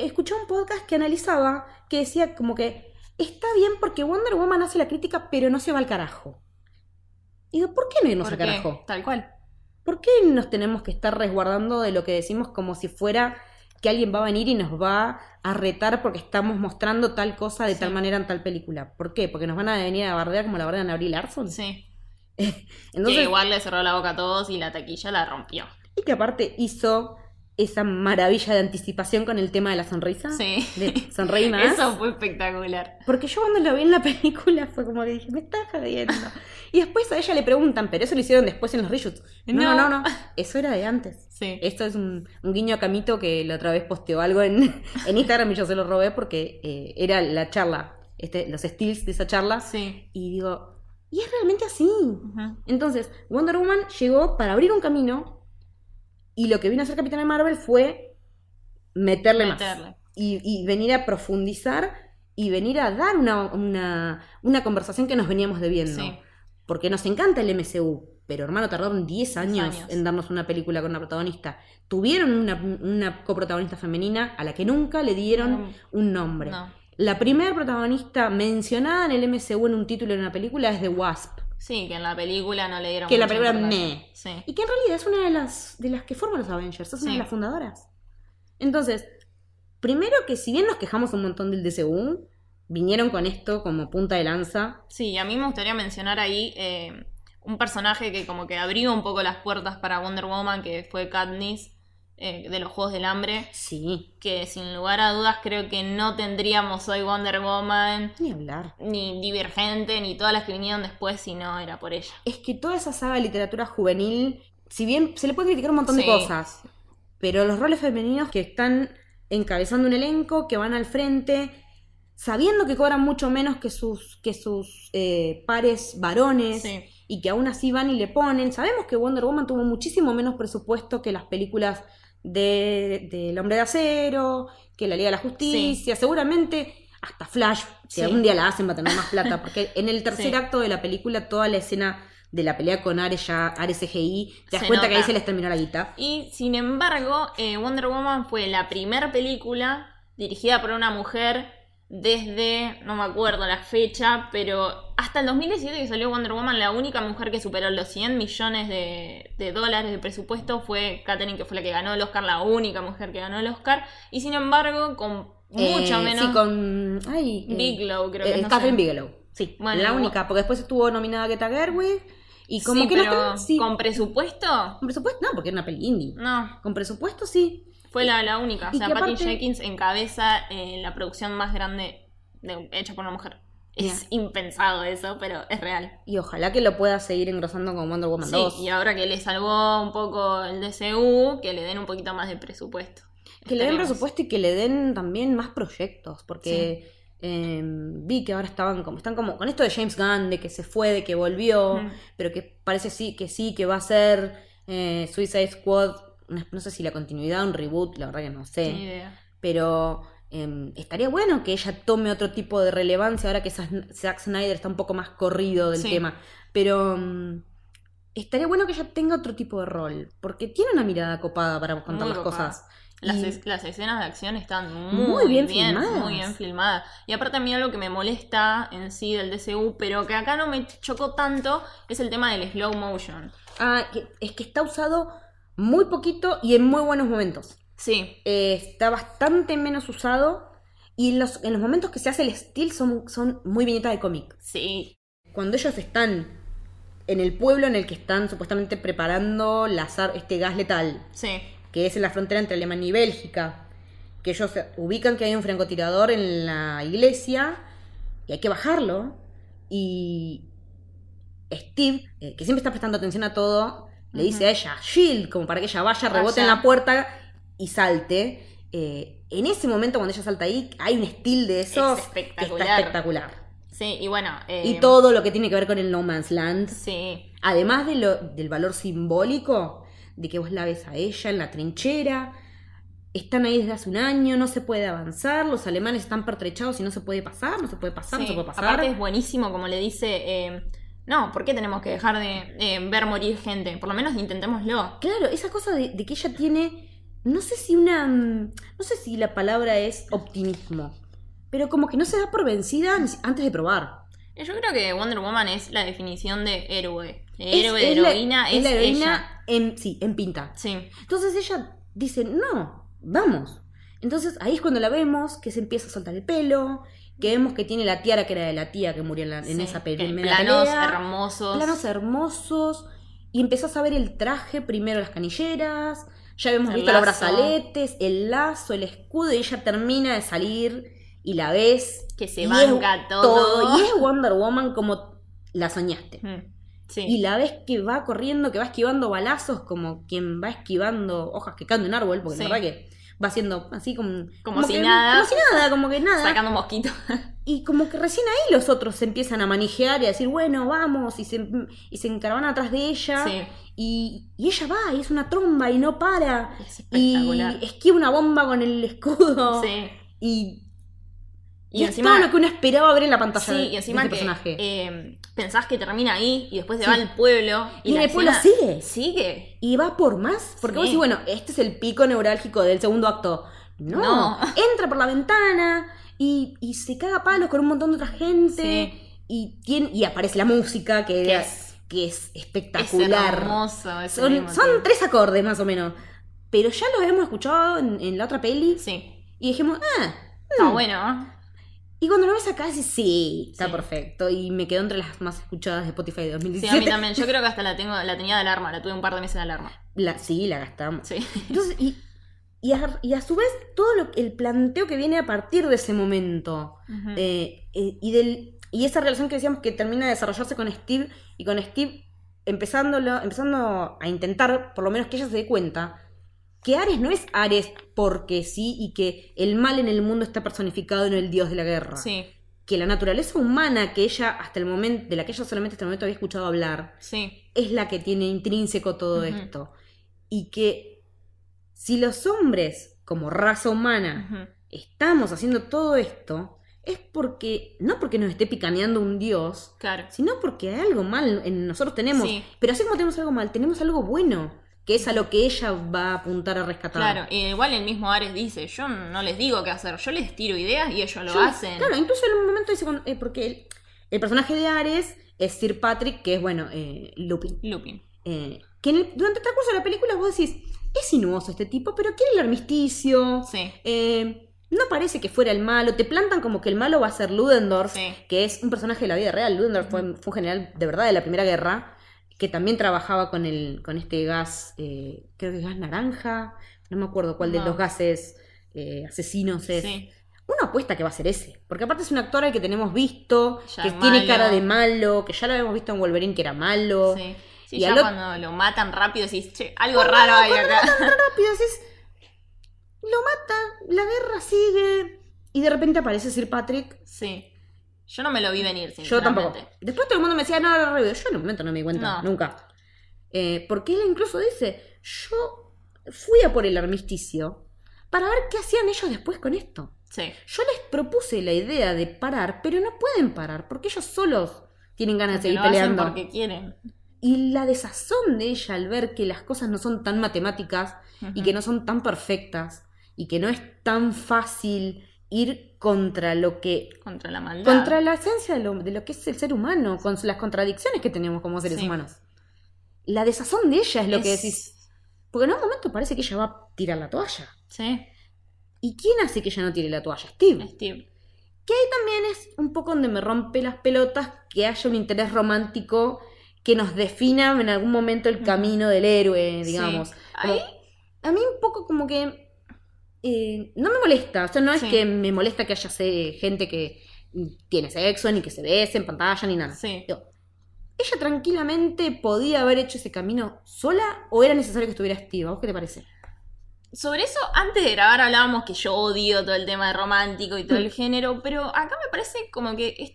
Escuché un podcast que analizaba que decía como que está bien porque Wonder Woman hace la crítica, pero no se va al carajo. Y digo, ¿por qué no irnos ¿Por al carajo? Tal cual. ¿Por qué nos tenemos que estar resguardando de lo que decimos como si fuera que alguien va a venir y nos va a retar porque estamos mostrando tal cosa de Sí. tal manera en tal película? ¿Por qué? ¿Porque nos van a venir a bardear como la bardean a Brie Larson? Sí. <laughs> Entonces, que igual le cerró la boca a todos y la taquilla la rompió. y que aparte hizo esa maravilla de anticipación con el tema de la sonrisa. Sí. De sonreí más. Eso fue espectacular. Porque yo cuando lo vi en la película fue como que dije, me está jodiendo. y después a ella le preguntan, pero eso lo hicieron después en los reshoots. No, no, No. no, no. Eso era de antes. Sí. Esto es un, un guiño a Camito que la otra vez posteó algo en, <laughs> en Instagram y yo se lo robé porque eh, era la charla, este, los steals de esa charla. Sí. Y digo, y es realmente así. Entonces, Wonder Woman llegó para abrir un camino y lo que vino a hacer Capitana Marvel fue meterle, más. Meterle. Y, y venir a profundizar y venir a dar una, una, una conversación que nos veníamos debiendo. Sí. Porque nos encanta el MCU, pero hermano, tardaron 10 años, años. en darnos una película con una protagonista. Tuvieron una, una coprotagonista femenina a la que nunca le dieron un nombre. No. La primera protagonista mencionada en el MCU en un título de una película es The Wasp, Sí, que en la película no le dieron Que la mucha película me. Sí. Y que en realidad es una de las, de las que forman los Avengers, es una de las fundadoras. Entonces, primero que si bien nos quejamos un montón del DCU, vinieron con esto como punta de lanza. Sí, y a mí me gustaría mencionar ahí eh, un personaje que como que abrió un poco las puertas para Wonder Woman, que fue Katniss, eh, de los Juegos del Hambre, Sí, que sin lugar a dudas creo que no tendríamos hoy Wonder Woman, ni hablar. ni Divergente, ni todas las que vinieron después si no era por ella. Es que toda esa saga de literatura juvenil, si bien se le puede criticar un montón de cosas, pero los roles femeninos que están encabezando un elenco, que van al frente, sabiendo que cobran mucho menos que sus, que sus eh, pares varones, Sí. y que aún así van y le ponen. Sabemos que Wonder Woman tuvo muchísimo menos presupuesto que las películas de, de Hombre de Acero, que la Liga de la Justicia, seguramente hasta Flash, si Sí. algún día la hacen va a tener más plata, <laughs> porque en el tercer Sí. acto de la película toda la escena de la pelea con Ares ya, Ares CGI, te das Se cuenta que ahí se les terminó la guita. Y sin embargo, eh, Wonder Woman fue la primera película dirigida por una mujer desde, no me acuerdo la fecha, pero hasta el 2017 que salió Wonder Woman, la única mujer que superó los 100 millones de, de dólares de presupuesto fue Katherine, que fue la que ganó el Oscar, la única mujer que ganó el Oscar. Y sin embargo, con mucho Eh, menos... Sí, con. Ay, eh, Bigelow, creo eh, que es, no Catherine sé. Bigelow. Sí, Bueno, la única, porque después estuvo nominada Greta Gerwig. Y como Sí, que las pero can- sí. con presupuesto, Con presupuesto, no, porque era una peli indie. no. Con presupuesto, sí. Fue la, la única. O sea, Patty aparte- Jenkins encabeza eh, la producción más grande de- hecha por una mujer. Es impensado eso, pero es real. Y ojalá que lo pueda seguir engrosando con Wonder Woman Sí, 2. y ahora que le salvó un poco el DCU, que le den un poquito más de presupuesto. que le den presupuesto y que le den también más proyectos. Porque eh, vi que ahora estaban como, están como con esto de James Gunn, de que se fue, de que volvió, Mm. pero que parece sí, que sí, que va a ser eh, Suicide Squad. No, sé si la continuidad, un reboot, la verdad que no sé. Ni idea. Pero eh, estaría bueno que ella tome otro tipo de relevancia ahora que Zack Snyder está un poco más corrido del Sí. tema. Pero mm, estaría bueno que ella tenga otro tipo de rol, porque tiene una mirada copada para contar Muy las copada. cosas. Las, Y- es- las escenas de acción están muy, Muy bien bien, filmadas. muy bien filmadas. Y aparte a mí algo que me molesta en sí del DCU, pero que acá no me chocó tanto, es el tema del slow motion. Ah, es que está usado muy poquito y en muy buenos momentos. Sí, Eh, está bastante menos usado y en los, en los momentos que se hace el steel son, son muy viñetas de cómic. sí, Cuando ellos están en el pueblo en el que están supuestamente preparando las ar- este gas letal, sí. que es en la frontera entre Alemania y Bélgica, que ellos ubican que hay un francotirador en la iglesia y hay que bajarlo. Y Steve, eh, que siempre está prestando atención a todo, le dice a ella, Shield, como para que ella vaya, rebote en la puerta y salte. Eh, en ese momento, cuando ella salta ahí, hay un estilo de esos Es que está espectacular. espectacular. Sí, y bueno. eh, Y todo lo que tiene que ver con el No Man's Land. Sí, Además de lo, del valor simbólico, de que vos la ves a ella en la trinchera, están ahí desde hace un año, no se puede avanzar, los alemanes están pertrechados y no se puede pasar, no se puede pasar, no se puede pasar. Aparte es buenísimo, como le dice. eh, no, ¿por qué tenemos que dejar de eh, ver morir gente? Por lo menos intentémoslo. Claro, esa cosa de, de que ella tiene, no sé si una, mm, no sé si la palabra es optimismo, pero como que no se da por vencida antes de probar. Eh, Yo creo que Wonder Woman es la definición de héroe. Héroe, es la- heroína, es, es la heroína ella. en, sí, en pinta. Sí, Entonces ella dice, no, vamos. Entonces ahí es cuando la vemos, que se empieza a soltar el pelo, que vemos que tiene la tiara que era de la tía que murió en, la- en sí. esa primera planos pelea. hermosos. Planos hermosos. Y empezás a ver el traje, primero las canilleras, ya hemos El visto los brazaletes, el lazo, el escudo, y ella termina de salir y la ves. Que se banca todo. Y es Wonder Woman como la soñaste. Mm, Sí. Y la ves que va corriendo, que va esquivando balazos como quien va esquivando hojas que caen de un árbol, porque Sí. la verdad que va haciendo así como... Como si que- nada. Como si nada, como que nada. Sacando mosquito. <laughs> Y como que recién ahí los otros se empiezan a manejar y a decir, bueno, vamos, y se, y se encaravan atrás de ella. Sí. Y, y ella va, y es una tromba, y no para. Es Y espectacular. esquiva una bomba con el escudo. Sí. Y, Y, y es encima. todo lo que uno esperaba ver en la pantalla Sí, y de encima este que personaje. eh, pensás que termina ahí y después se Sí. va al pueblo. Y, Y en la el pueblo sigue. Sigue. Y va por más. Porque Sí. vos decís, bueno, este es el pico neurálgico del segundo acto. No, No. <laughs> entra por la ventana y, y se caga a palos con un montón de otra gente. Sí. y, tiene, y aparece la música que, es- que es Es espectacular. hermoso. ese son, mismo son tiempo. tres acordes más o menos. Pero ya los hemos escuchado en, en la otra peli Sí. y dijimos, ah. Está mm. bueno, ¿eh? Y cuando lo ves acá, dices, sí, está Sí. perfecto. Y me quedó entre las más escuchadas de Spotify de Sí, 2017. a mí también. Yo creo que hasta la tengo, la tenía de alarma, la tuve un par de meses de alarma. La, sí, la gastamos. Sí. Entonces, y, y, a, y a su vez, todo lo, el planteo que viene a partir de ese momento. Eh, eh, y, del, y esa relación que decíamos que termina de desarrollarse con Steve y con Steve empezándolo, empezando a intentar, por lo menos que ella se dé cuenta, que Ares no es Ares porque sí y que el mal en el mundo está personificado en el dios de la guerra. Sí, Que la naturaleza humana que ella hasta el momento, de la que ella solamente hasta el momento había escuchado hablar, sí. es la que tiene intrínseco todo esto. Y que si los hombres, como raza humana, estamos haciendo todo esto, es porque, no porque nos esté picaneando un dios, Claro. sino porque hay algo mal en nosotros tenemos. Sí. Pero así como tenemos algo mal, tenemos algo bueno, que es a lo que ella va a apuntar a rescatar. Claro, y igual el mismo Ares dice, yo no les digo qué hacer, yo les tiro ideas y ellos lo Yo- hacen. Claro, incluso en un momento dice, eh, porque el, el personaje de Ares es Sir Patrick, que es, bueno, eh, Lupin. Lupin. Eh, que en el- durante el transcurso de la película vos decís, es sinuoso este tipo, pero quiere el armisticio. Sí. eh, no parece que fuera el malo. Te plantan como que el malo va a ser Ludendorff, Sí. que es un personaje de la vida real. Ludendorff fue, fue un general de verdad de la Primera Guerra, que también trabajaba con, el, con este gas, eh, creo que es gas naranja. No me acuerdo cuál de los gases eh, asesinos es. Sí. Uno apuesta que va a ser ese. Porque aparte es un actor al que tenemos visto, Ya que tiene malo. cara de malo, que ya lo habíamos visto en Wolverine que era malo. Sí. Sí, Y ya al ot- cuando lo matan rápido decís, che, algo raro hay acá. <laughs> rápido, decís, lo mata, la guerra sigue. Y de repente aparece Sir Patrick. Sí. Yo no me lo vi venir, Yo sinceramente. tampoco. Después todo el mundo me decía, no, no, no, yo en un momento no me di cuenta, No. nunca. Eh, porque él incluso dice, yo fui a por el armisticio para ver qué hacían ellos después con esto. Sí. Yo les propuse la idea de parar, pero no pueden parar, porque ellos solos tienen ganas de seguir lo hacen peleando. porque quieren. Y la desazón de ella al ver que las cosas no son tan matemáticas y que no son tan perfectas y que no es tan fácil ir contra lo que Contra la maldad. contra la esencia de lo, de lo que es el ser humano, con las contradicciones que tenemos como seres Sí. humanos. La desazón de ella es lo que Es- decís. Porque en un momento parece que ella va a tirar la toalla. Sí. ¿Y quién hace que ella no tire la toalla? Steve. Steve. Que ahí también es un poco donde me rompe las pelotas que haya un interés romántico que nos defina en algún momento el Ujú. camino del héroe, digamos. Sí. Como- a mí un poco como que eh, no me molesta, o sea, no es Sí. que me molesta que haya gente que tiene sexo, ni que se bese en pantalla, ni nada. Sí. Digo, ¿Ella tranquilamente podía haber hecho ese camino sola o era necesario que estuviera Steve? ¿A vos qué te parece? Sobre eso, antes de grabar hablábamos que yo odio todo el tema de romántico y todo Mm. el género, pero acá me parece como que es-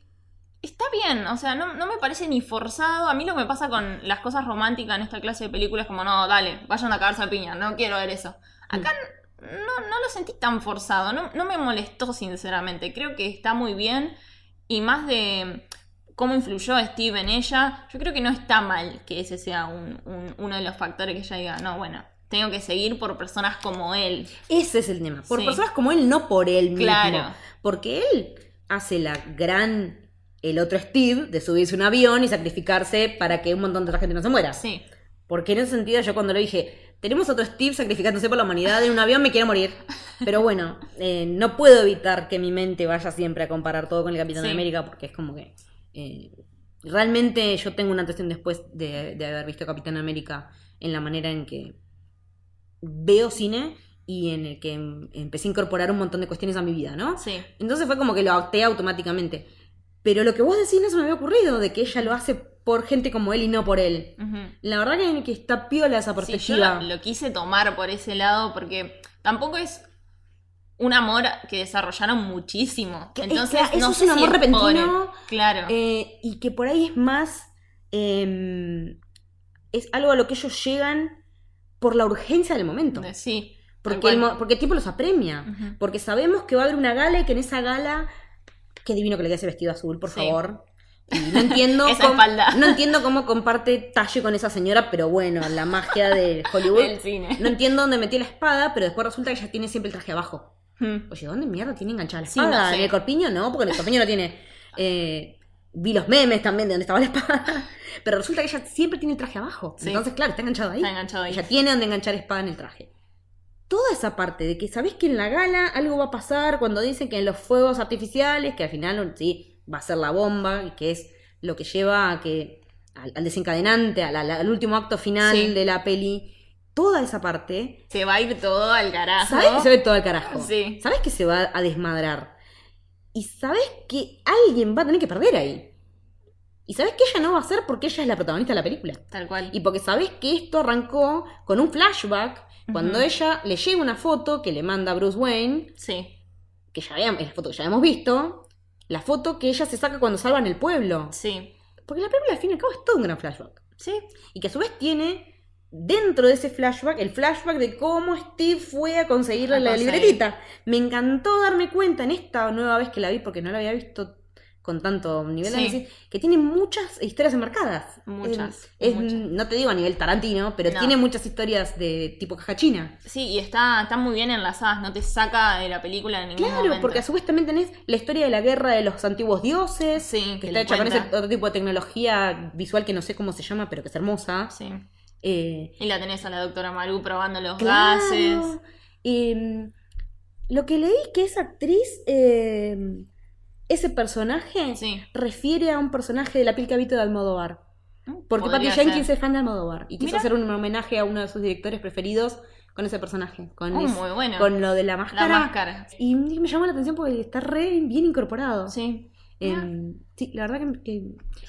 está bien, o sea, no, no me parece ni forzado. A mí lo que me pasa con las cosas románticas en esta clase de películas es como, no, dale, vayan a cagarse a piña, no quiero ver eso. Acá no, no lo sentí tan forzado, no, no me molestó sinceramente, creo que está muy bien y más de cómo influyó Steve en ella, yo creo que no está mal que ese sea un- un- uno de los factores que ella diga, no, bueno, tengo que seguir por personas como él. Ese es el tema. Por Sí. personas como él, no por él mismo. Claro. Porque él hace la gran. El otro Steve de subirse a un avión y sacrificarse para que un montón de otra gente no se muera. Sí, Porque en ese sentido, yo cuando lo dije, tenemos otro Steve sacrificándose por la humanidad en un avión, me quiero morir. Pero bueno, eh, no puedo evitar que mi mente vaya siempre a comparar todo con el Capitán Sí. América, porque es como que. eh, realmente yo tengo una un después de, de haber visto Capitán América en la manera en que veo cine y en el que em- empecé a incorporar un montón de cuestiones a mi vida, ¿no? sí. Entonces fue como que lo opté automáticamente. Pero lo que vos decís no se me había ocurrido, de que ella lo hace por gente como él y no por él. La verdad que, que está piola esa Sí, yo perspectiva. lo, lo quise tomar por ese lado porque tampoco es un amor que desarrollaron muchísimo. Que es Entonces, que eso no es un si amor repentino. Claro. Eh, y que por ahí es más. eh, es algo a lo que ellos llegan por la urgencia del momento. De- sí. Porque el, porque el tipo los apremia. Porque sabemos que va a haber una gala y que en esa gala. Qué divino que le quede ese vestido azul, por Sí. favor. Y no entiendo. Esa cómo, no entiendo cómo comparte talle con esa señora, pero bueno, la magia de Hollywood. <laughs> Del cine. No entiendo dónde metió la espada, pero después resulta que ella tiene siempre el traje abajo. Mm. Oye, ¿dónde mierda tiene enganchada la Sí, no espada? sé. ¿En el corpiño? No, porque en el corpiño no tiene. Eh, vi los memes también de dónde estaba la espada. <laughs> Pero resulta que ella siempre tiene el traje abajo. Sí. Entonces, claro, está enganchado ahí. Está enganchado ahí. Ella tiene donde enganchar espada en el traje. Toda esa parte de que sabés que en la gala algo va a pasar cuando dicen que en los fuegos artificiales, que al final sí va a ser la bomba, y que es lo que lleva a que al, al desencadenante, al, último acto final Sí. de la peli, toda esa parte, Se va a ir todo al carajo. sabés que se ve todo al carajo. Sí. Que se va a desmadrar. Y sabés que alguien va a tener que perder ahí. Y sabés que ella no va a ser porque ella es la protagonista de la película. Tal cual. Y porque sabés que esto arrancó con un flashback cuando ella le llega una foto que le manda Bruce Wayne, Sí, que ya habíamos, es la foto que ya habíamos visto, la foto que ella se saca cuando salvan el pueblo. sí. Porque la película al fin y al cabo es todo un gran flashback. Sí, Y que a su vez tiene dentro de ese flashback el flashback de cómo Steve fue a conseguirle A la conseguir. libretita. Me encantó darme cuenta en esta nueva vez que la vi, porque no la había visto con tanto nivel de Sí. análisis, que tiene muchas historias enmarcadas. Muchas, Es- es- muchas. No te digo a nivel Tarantino, pero No. tiene muchas historias de tipo caja china. sí, y está, está muy bien enlazadas, no te saca de la película en ningún Claro, momento. porque a su vez también tenés la historia de la guerra de los antiguos dioses, Sí, que que está hecha con ese cuenta. otro tipo de tecnología visual que no sé cómo se llama, pero que es hermosa. Sí. Eh, Y la tenés a la doctora Maru probando los Claro. gases. Eh, lo que leí que esa actriz, eh, ese personaje, Sí. refiere a un personaje de la piel que habito de Almodóvar. Porque Podría Patty Jenkins es fan de Almodóvar y quiso Mira. hacer un homenaje a uno de sus directores preferidos con ese personaje, con, Oh, muy bueno. con lo de la La máscara. máscara. Y me llamó la atención porque está re bien incorporado. Sí. Eh, sí, la verdad que, que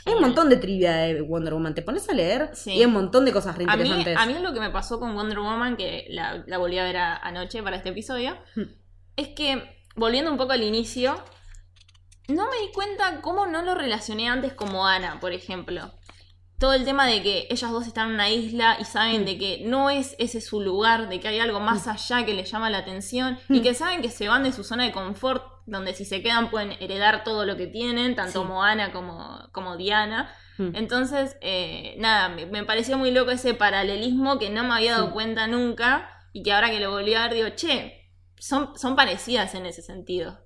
hay un montón de trivia de Wonder Woman. Te pones a leer Sí. y hay un montón de cosas re A mí, interesantes. a mí lo que me pasó con Wonder Woman, que la, la volví a ver a- anoche para este episodio, Hmm. es que, volviendo un poco al inicio, no me di cuenta cómo no lo relacioné antes como Ana, por ejemplo. Todo el tema de que ellas dos están en una isla y saben Mm. de que no es ese su lugar, de que hay algo más allá que les llama la atención y Mm. que saben que se van de su zona de confort, donde si se quedan pueden heredar todo lo que tienen, tanto Sí. Moana como, como Diana. Mm. Entonces, eh, nada, me, me pareció muy loco ese paralelismo que no me había dado Sí. cuenta nunca y que ahora que lo volví a ver digo, che, son, son parecidas en ese sentido.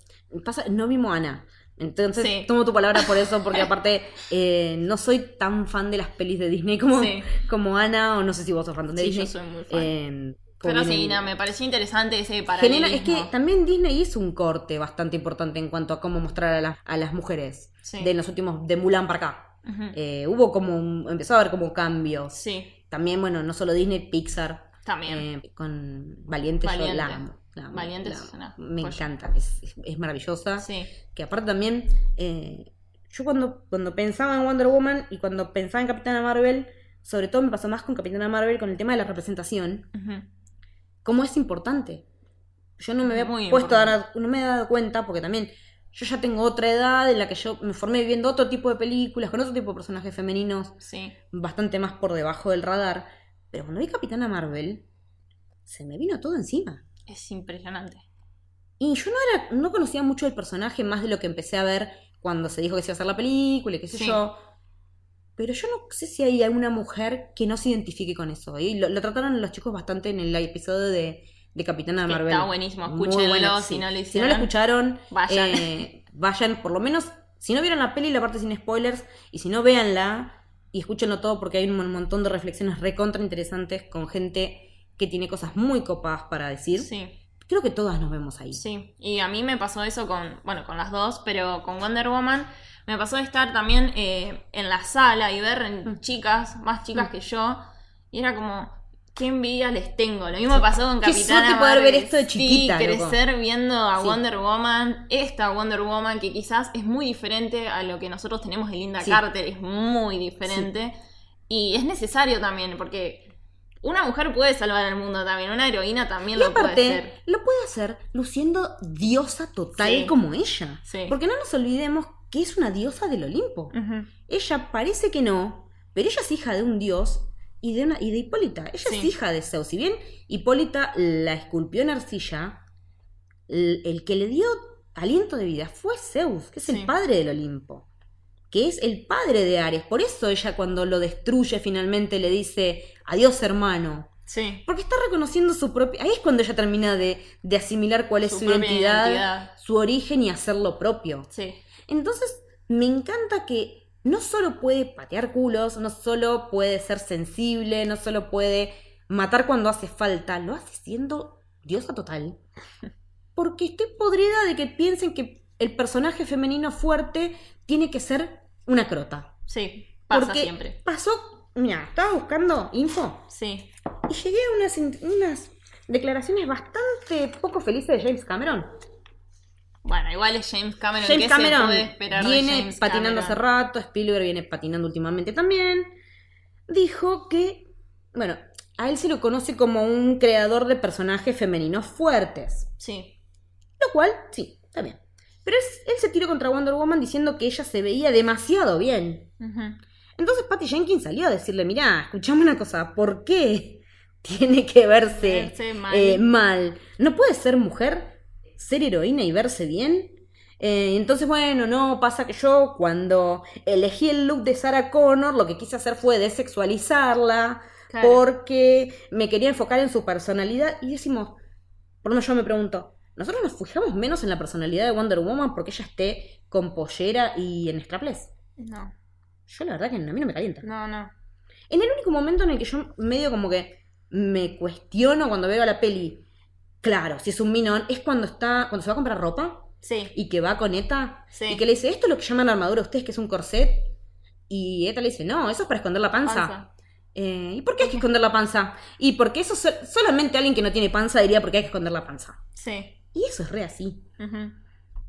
Pasa, no vi Moana. Entonces, Sí. tomo tu palabra por eso, porque <laughs> aparte eh, no soy tan fan de las pelis de Disney como, Sí. como Ana, o no sé si vos sos fan de Sí, Disney. yo soy muy fan. Eh, Pero sí, me pareció interesante ese paralelismo. genera- es que también Disney hizo un corte bastante importante en cuanto a cómo mostrar a, las- a las mujeres de los últimos, de Mulan para acá. Eh, hubo como, un- empezó a haber como cambios. Sí, También, bueno, no solo Disney, Pixar, también. eh, con Valiente, yo Valiente. la amo. La Valiente la es amo. una Me joya. encanta, es, es- es maravillosa. sí, Que aparte también, eh, yo cuando, cuando pensaba en Wonder Woman y cuando pensaba en Capitana Marvel, sobre todo me pasó más con Capitana Marvel con el tema de la representación, Ujú. cómo es importante. Yo no me había Muy puesto a dar, no me he dado cuenta porque también yo ya tengo otra edad en la que yo me formé viendo otro tipo de películas, con otro tipo de personajes femeninos, sí, bastante más por debajo del radar. Pero cuando vi Capitana Marvel, se me vino todo encima. Es impresionante. Y yo no era, no conocía mucho el personaje más de lo que empecé a ver cuando se dijo que se iba a hacer la película y qué sé Sí. yo. Pero yo no sé si hay alguna mujer que no se identifique con eso. Y lo, lo trataron los chicos bastante en el episodio de, de Capitana Marvel. está buenísimo, escúchenlo bueno, si sí. no lo Si no hicieron. lo escucharon, Vayan. eh, vayan, por lo menos, si no vieron la peli, la parte sin spoilers, y si no, véanla y escúchenlo todo porque hay un mon- montón de reflexiones recontra interesantes con gente que tiene cosas muy copadas para decir. Sí. Creo que todas nos vemos ahí. Sí, y a mí me pasó eso con, bueno, con las dos, pero con Wonder Woman me pasó de estar también eh, en la sala y ver en Mm. chicas, más chicas Mm. que yo, y era como, qué envidia les tengo. Lo mismo pasó con Qué Capitana suerte poder ver esto de chiquita, Sí, loco. crecer viendo a Sí. Wonder Woman, esta Wonder Woman que quizás es muy diferente a lo que nosotros tenemos de Linda. Carter, es muy diferente. Y es necesario también, porque una mujer puede salvar al mundo también, una heroína también Y lo puede aparte, hacer. lo puede hacer luciendo diosa total Sí. como ella. Sí. Porque no nos olvidemos que es una diosa del Olimpo. Ella parece que no, pero ella es hija de un dios y de, una, y de Hipólita. Ella es hija de Zeus. Si bien Hipólita la esculpió en arcilla, el, el que le dio aliento de vida fue Zeus, que es el padre del Olimpo. Que es el padre de Ares. Por eso ella cuando lo destruye finalmente le dice, adiós hermano. Sí. Porque está reconociendo su propia... Ahí es cuando ella termina de, de asimilar cuál es Su identidad, identidad. su origen y hacer lo propio. Sí. Entonces, me encanta que no solo puede patear culos, no solo puede ser sensible, no solo puede matar cuando hace falta, lo hace siendo diosa total. <laughs> Porque estoy podrida de que piensen que el personaje femenino fuerte tiene que ser una crota. Sí, pasa Porque siempre. pasó, mira, estaba buscando info Sí. y llegué a unas, unas declaraciones bastante poco felices de James Cameron. Bueno, igual es James Cameron. James ¿Qué Cameron se puede esperar de viene James patinando hace rato, Spielberg viene patinando últimamente también. Dijo que, bueno, a él se lo conoce como un creador de personajes femeninos fuertes. Sí. Lo cual, sí, está bien. Pero es- él se tiró contra Wonder Woman diciendo que ella se veía demasiado bien. Entonces Patty Jenkins salió a decirle, mirá, escuchame una cosa, ¿por qué <laughs> tiene que verse, Verse mal. eh, mal? ¿No puede ser mujer, ser heroína y verse bien? Eh, entonces, bueno, no, pasa que yo cuando elegí el look de Sarah Connor, lo que quise hacer fue desexualizarla, Claro. porque me quería enfocar en su personalidad. Y decimos, por lo menos yo me pregunto, ¿nosotros nos fijamos menos en la personalidad de Wonder Woman porque ella esté con pollera y en strapless? No, Yo la verdad que a mí no me calienta. no, no. En el único momento en el que yo medio como que me cuestiono cuando veo la peli, claro, si es un minón, es cuando está, cuando se va a comprar ropa Sí. y que va con Eta Sí. y que le dice, esto es lo que llaman armadura ustedes, que es un corset. Y Eta le dice, no, eso es para esconder la panza. Panza. Eh, ¿Y por qué hay que esconder la panza? Y porque eso so- solamente alguien que no tiene panza diría porque hay que esconder la panza. Sí. Y eso es re así.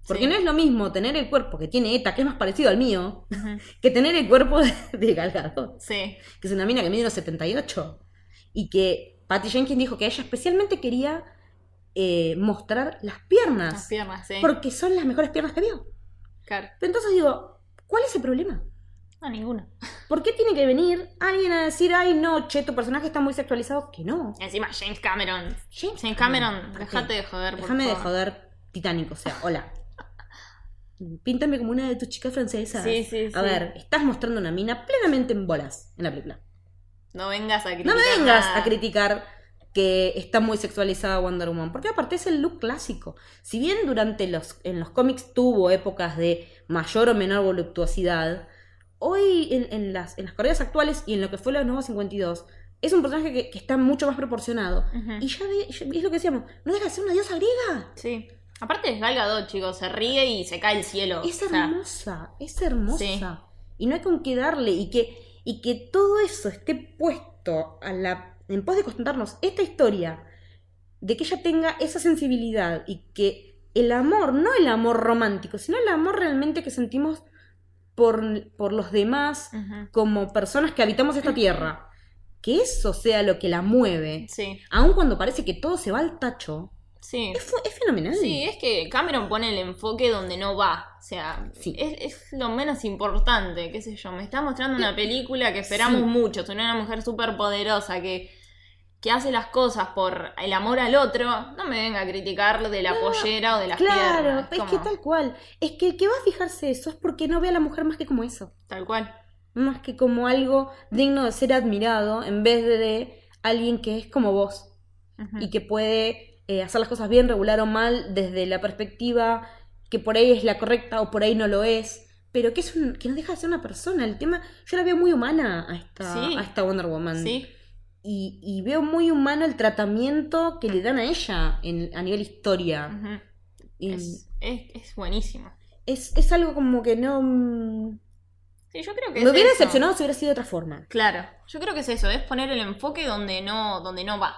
Porque Sí. no es lo mismo tener el cuerpo que tiene Eta, que es más parecido al mío, <laughs> que tener el cuerpo de, de. Sí. que es una mina que mide unos 78. Y que Patty Jenkins dijo que ella especialmente quería eh, mostrar las piernas. Las piernas, sí. Porque son las mejores piernas que vio. Claro. Pero entonces digo, ¿cuál es el problema? No, ninguno. ¿Por qué tiene que venir alguien a decir, ay, no, che, tu personaje está muy sexualizado? Que no. Encima James Cameron. James, James Cameron, dejate de joder, Déjame de joder Titanic, o sea, hola. Píntame como una de tus chicas francesas. Sí, sí, A sí. ver, estás mostrando una mina plenamente en bolas en la película. No vengas a criticar No me vengas nada. a criticar que está muy sexualizada Wonder Woman, porque aparte es el look clásico. Si bien durante los en los cómics tuvo épocas de mayor o menor voluptuosidad, hoy en, en las en las carreras actuales y en lo que fue la nueva 52 es un personaje que, que está mucho más proporcionado. Y ya, ve- ya- es lo que decíamos, no deja de ser una diosa griega. Sí. Aparte es Gal Gadot, chicos. Se ríe y se cae el cielo. Es O sea, hermosa, es hermosa. Sí. Y no hay con qué darle. Y que, y que todo eso esté puesto a la, en pos de contarnos esta historia, de que ella tenga esa sensibilidad y que el amor, no el amor romántico, sino el amor realmente que sentimos por, por los demás como personas que habitamos esta tierra, que eso sea lo que la mueve, Sí. aun cuando parece que todo se va al tacho, Sí. es, fenomenal. Sí, es que Cameron pone el enfoque donde no va. O sea, Sí. es, es lo menos importante, qué sé yo. Me está mostrando una película que esperamos Sí. mucho. Tiene una mujer súper poderosa que, que hace las cosas por el amor al otro. No me venga a criticar de la pollera o de las Claro, piernas. es como- que tal cual. Es que el que va a fijarse eso es porque no ve a la mujer más que como eso. Tal cual. Más que como algo digno de ser admirado en vez de, de alguien que es como vos y que puede eh, hacer las cosas bien, regular o mal desde la perspectiva que por ahí es la correcta o por ahí no lo es. Pero que, es un, que no deja de ser una persona. El tema, yo la veo muy humana a esta, Sí. a esta Wonder Woman. Sí, Y, y veo muy humano el tratamiento que le dan a ella en, a nivel historia. Y- es, es, es buenísimo. es, es algo como que no. mm, Sí, yo creo que Me es hubiera eso. decepcionado si hubiera sido de otra forma. Claro, yo creo que es eso, es poner el enfoque donde no, donde no va.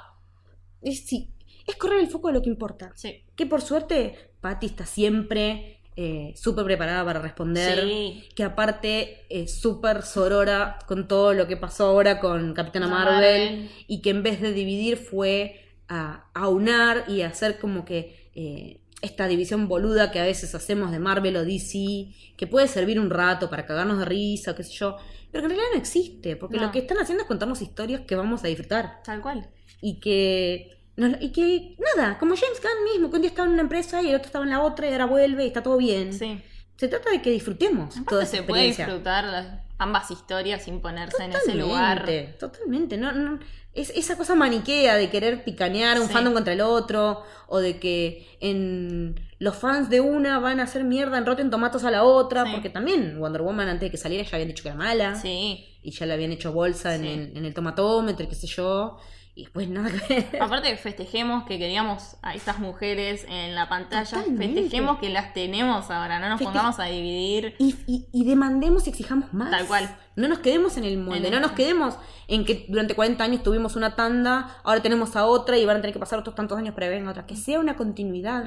Es, sí, es correr el foco de lo que importa. Sí. Que por suerte, Patty está siempre eh, súper preparada para responder. Sí. Que aparte es súper sorora con todo lo que pasó ahora con Capitana Marvel. Marvel. Y que en vez de dividir fue a aunar y hacer como que. eh, esta división boluda que a veces hacemos de Marvel o DC, que puede servir un rato para cagarnos de risa, o qué sé yo, pero que en realidad no existe, porque No. lo que están haciendo es contarnos historias que vamos a disfrutar. Tal cual. y que nos- y que nada, como James Gunn mismo, que un día estaba en una empresa y el otro estaba en la otra y ahora vuelve y está todo bien. Sí. Se trata de que disfrutemos toda Aparte esa se puede disfrutar las- ambas historias sin ponerse en ese lugar. Totalmente, totalmente. No, no- es esa cosa maniquea de querer picanear un Sí. fandom contra el otro, o de que en los fans de una van a hacer mierda en Rotten Tomatoes a la otra, Sí. porque también Wonder Woman antes de que saliera ya habían dicho que era mala, Sí. y ya le habían hecho bolsa en, el, en el tomatómetro, qué sé yo, y después nada que ver. Aparte festejemos que queríamos a estas mujeres en la pantalla, Totalmente. festejemos que las tenemos ahora, no nos Feste- pongamos a dividir. Y, y- y demandemos y exijamos más. Tal cual. No nos quedemos en el molde, En no el- nos quedemos en que durante 40 años tuvimos una tanda, ahora tenemos a otra y van a tener que pasar otros tantos años para que venga otra. Que sea una continuidad,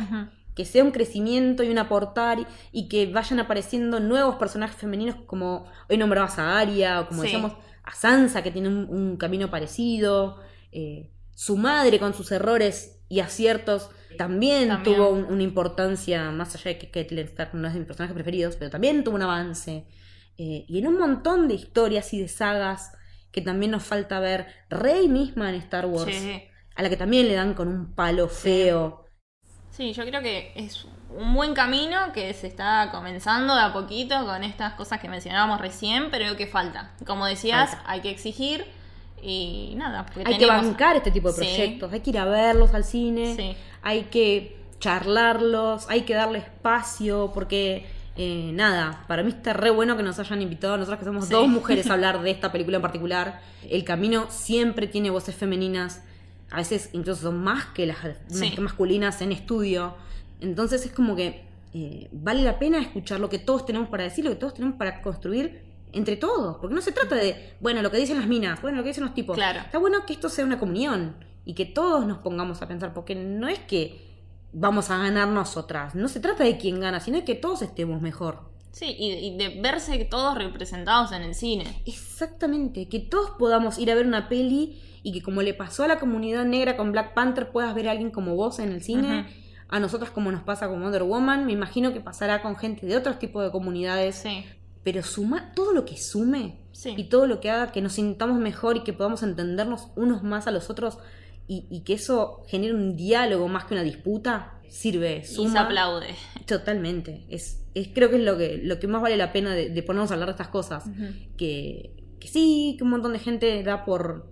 que sea un crecimiento y un aportar y, y que vayan apareciendo nuevos personajes femeninos como hoy nombrabas a Aria o como Sí. decíamos a Sansa que tiene un, un camino parecido. Eh, su madre con sus errores y aciertos también, También. tuvo un- una importancia, más allá de que Catelyn Stark no es de mis personajes preferidos, pero también tuvo un avance. Eh, y en un montón de historias y de sagas que también nos falta ver. Rey misma en Star Wars, Sí. a la que también le dan con un palo feo. Sí, yo creo que es un buen camino que se está comenzando de a poquito con estas cosas que mencionábamos recién, pero que falta. Como decías, Falta. hay que exigir y nada. Hay que bancar este tipo de Sí. proyectos, hay que ir a verlos al cine, Sí. hay que charlarlos, hay que darle espacio, porque eh, nada, para mí está re bueno que nos hayan invitado, nosotras que somos Sí. dos mujeres, a <laughs> hablar de esta película en particular. El camino siempre tiene voces femeninas, a veces incluso son más que las que masculinas en estudio. Entonces es como que eh, vale la pena escuchar lo que todos tenemos para decir, lo que todos tenemos para construir entre todos. Porque no se trata de, bueno, lo que dicen las minas, bueno, lo que dicen los tipos. Claro. Está bueno que esto sea una comunión y que todos nos pongamos a pensar, porque no es que vamos a ganar nosotras, no se trata de quién gana, sino de que todos estemos mejor. Sí, y, y de verse todos representados en el cine. Exactamente, que todos podamos ir a ver una peli y que como le pasó a la comunidad negra con Black Panther, puedas ver a alguien como vos en el cine. A nosotras como nos pasa con Wonder Woman, me imagino que pasará con gente de otros tipos de comunidades. Sí, Pero suma todo lo que sume Sí. y todo lo que haga que nos sintamos mejor y que podamos entendernos unos más a los otros y, y que eso genere un diálogo más que una disputa, sirve, y se suma. aplaude. Totalmente. Es, es, creo que es lo que, lo que más vale la pena de, de ponernos a hablar de estas cosas. Que, que sí, que un montón de gente da por.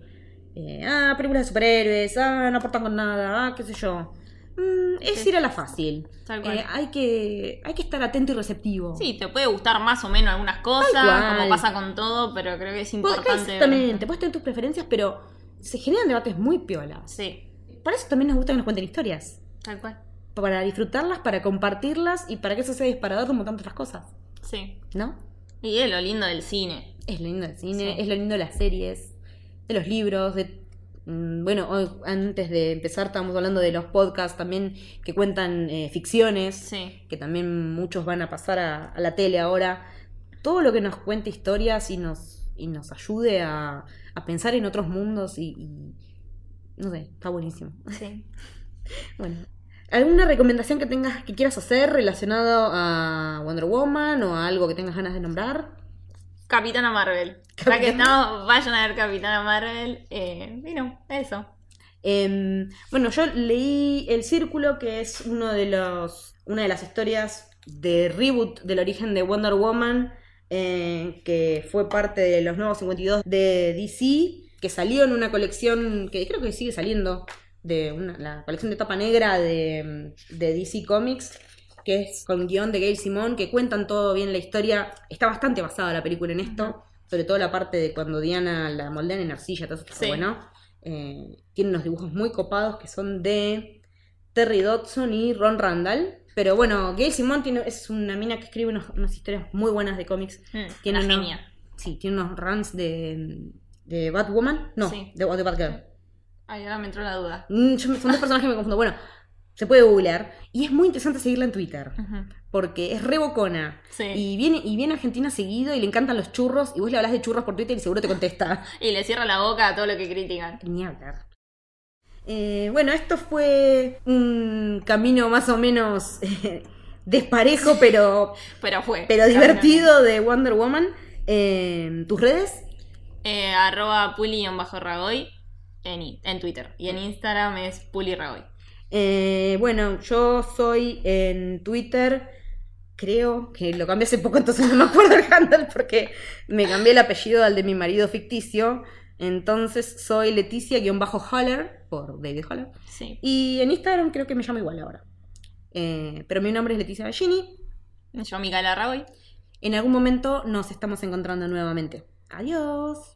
eh, ah, películas de superhéroes, ah, no aportan con nada, ah, qué sé yo. Mm, es Sí. ir a la fácil. Tal cual. Eh, hay, que, hay que estar atento y receptivo. Sí, te puede gustar más o menos algunas cosas, como pasa con todo, pero creo que es importante. Exactamente, puedes tener tus preferencias, pero se generan debates muy piolas. Sí, Para eso también nos gusta que nos cuenten historias. tal cual. Para disfrutarlas, para compartirlas y para que eso sea disparador montón de otras cosas. Sí. ¿No? Y es lo lindo del cine. Es lo lindo del cine, Sí. es lo lindo de las series, de los libros, de... mm, Bueno, hoy, antes de empezar estábamos hablando de los podcasts también que cuentan eh, ficciones, Sí. que también muchos van a pasar a, a la tele ahora. Todo lo que nos cuente historias y nos, y nos ayude a, a pensar en otros mundos y, y- No sé, está buenísimo. Sí. <laughs> Bueno, ¿alguna recomendación que tengas, que quieras hacer relacionado a Wonder Woman o a algo que tengas ganas de nombrar? Capitana Marvel. Ya que estamos, vayan a ver Capitana Marvel. Eh, y no, eso. Em, bueno, yo leí El Círculo, que es uno de los, una de las historias de reboot del origen de Wonder Woman, eh, que fue parte de los nuevos 52 de DC, que salió en una colección que creo que sigue saliendo, de una- la colección de tapa negra de, de DC Comics, que es con guion de Gail Simón, que cuentan todo bien la historia. Está bastante basada la película en esto, sobre todo la parte de cuando Diana la moldean en arcilla, todo eso está Sí. bueno. Eh, tiene unos dibujos muy copados que son de Terry Dodson y Ron Randall. Pero bueno, Gail Simón tiene, es una mina que escribe unos- unas historias muy buenas de cómics. Mm, Tiene una unos-. Sí, tiene unos runs de, de Batwoman. No, Sí. de, de Batgirl. Ay, ahora me entró la duda. Mm, yo son dos personajes que me confundo. Bueno, se puede googlear. Y es muy interesante seguirla en Twitter. Porque es re bocona. Sí. Y viene, y viene a Argentina seguido y le encantan los churros. Y vos le hablas de churros por Twitter y seguro te contesta. <laughs> Y le cierra la boca a todo lo que critican. Ni hablar. Eh, bueno, esto fue un camino más o menos eh, desparejo, pero, <laughs> Pero fue. pero divertido de Wonder Woman. Eh, ¿Tus redes? Eh, arroba puli-ragoy en, en Twitter. Y en Instagram es puliragoy. Eh, bueno, yo soy en Twitter, creo que lo cambié hace poco, <laughs> entonces no me acuerdo el handle porque me cambié el apellido al de mi marido ficticio. Entonces soy Leticia-Holler, por David Holler. Sí. Y en Instagram creo que me llamo igual ahora. Eh, pero mi nombre es Leticia Ballini. Me llamo Micaela Raboy. En algún momento nos estamos encontrando nuevamente. Adiós.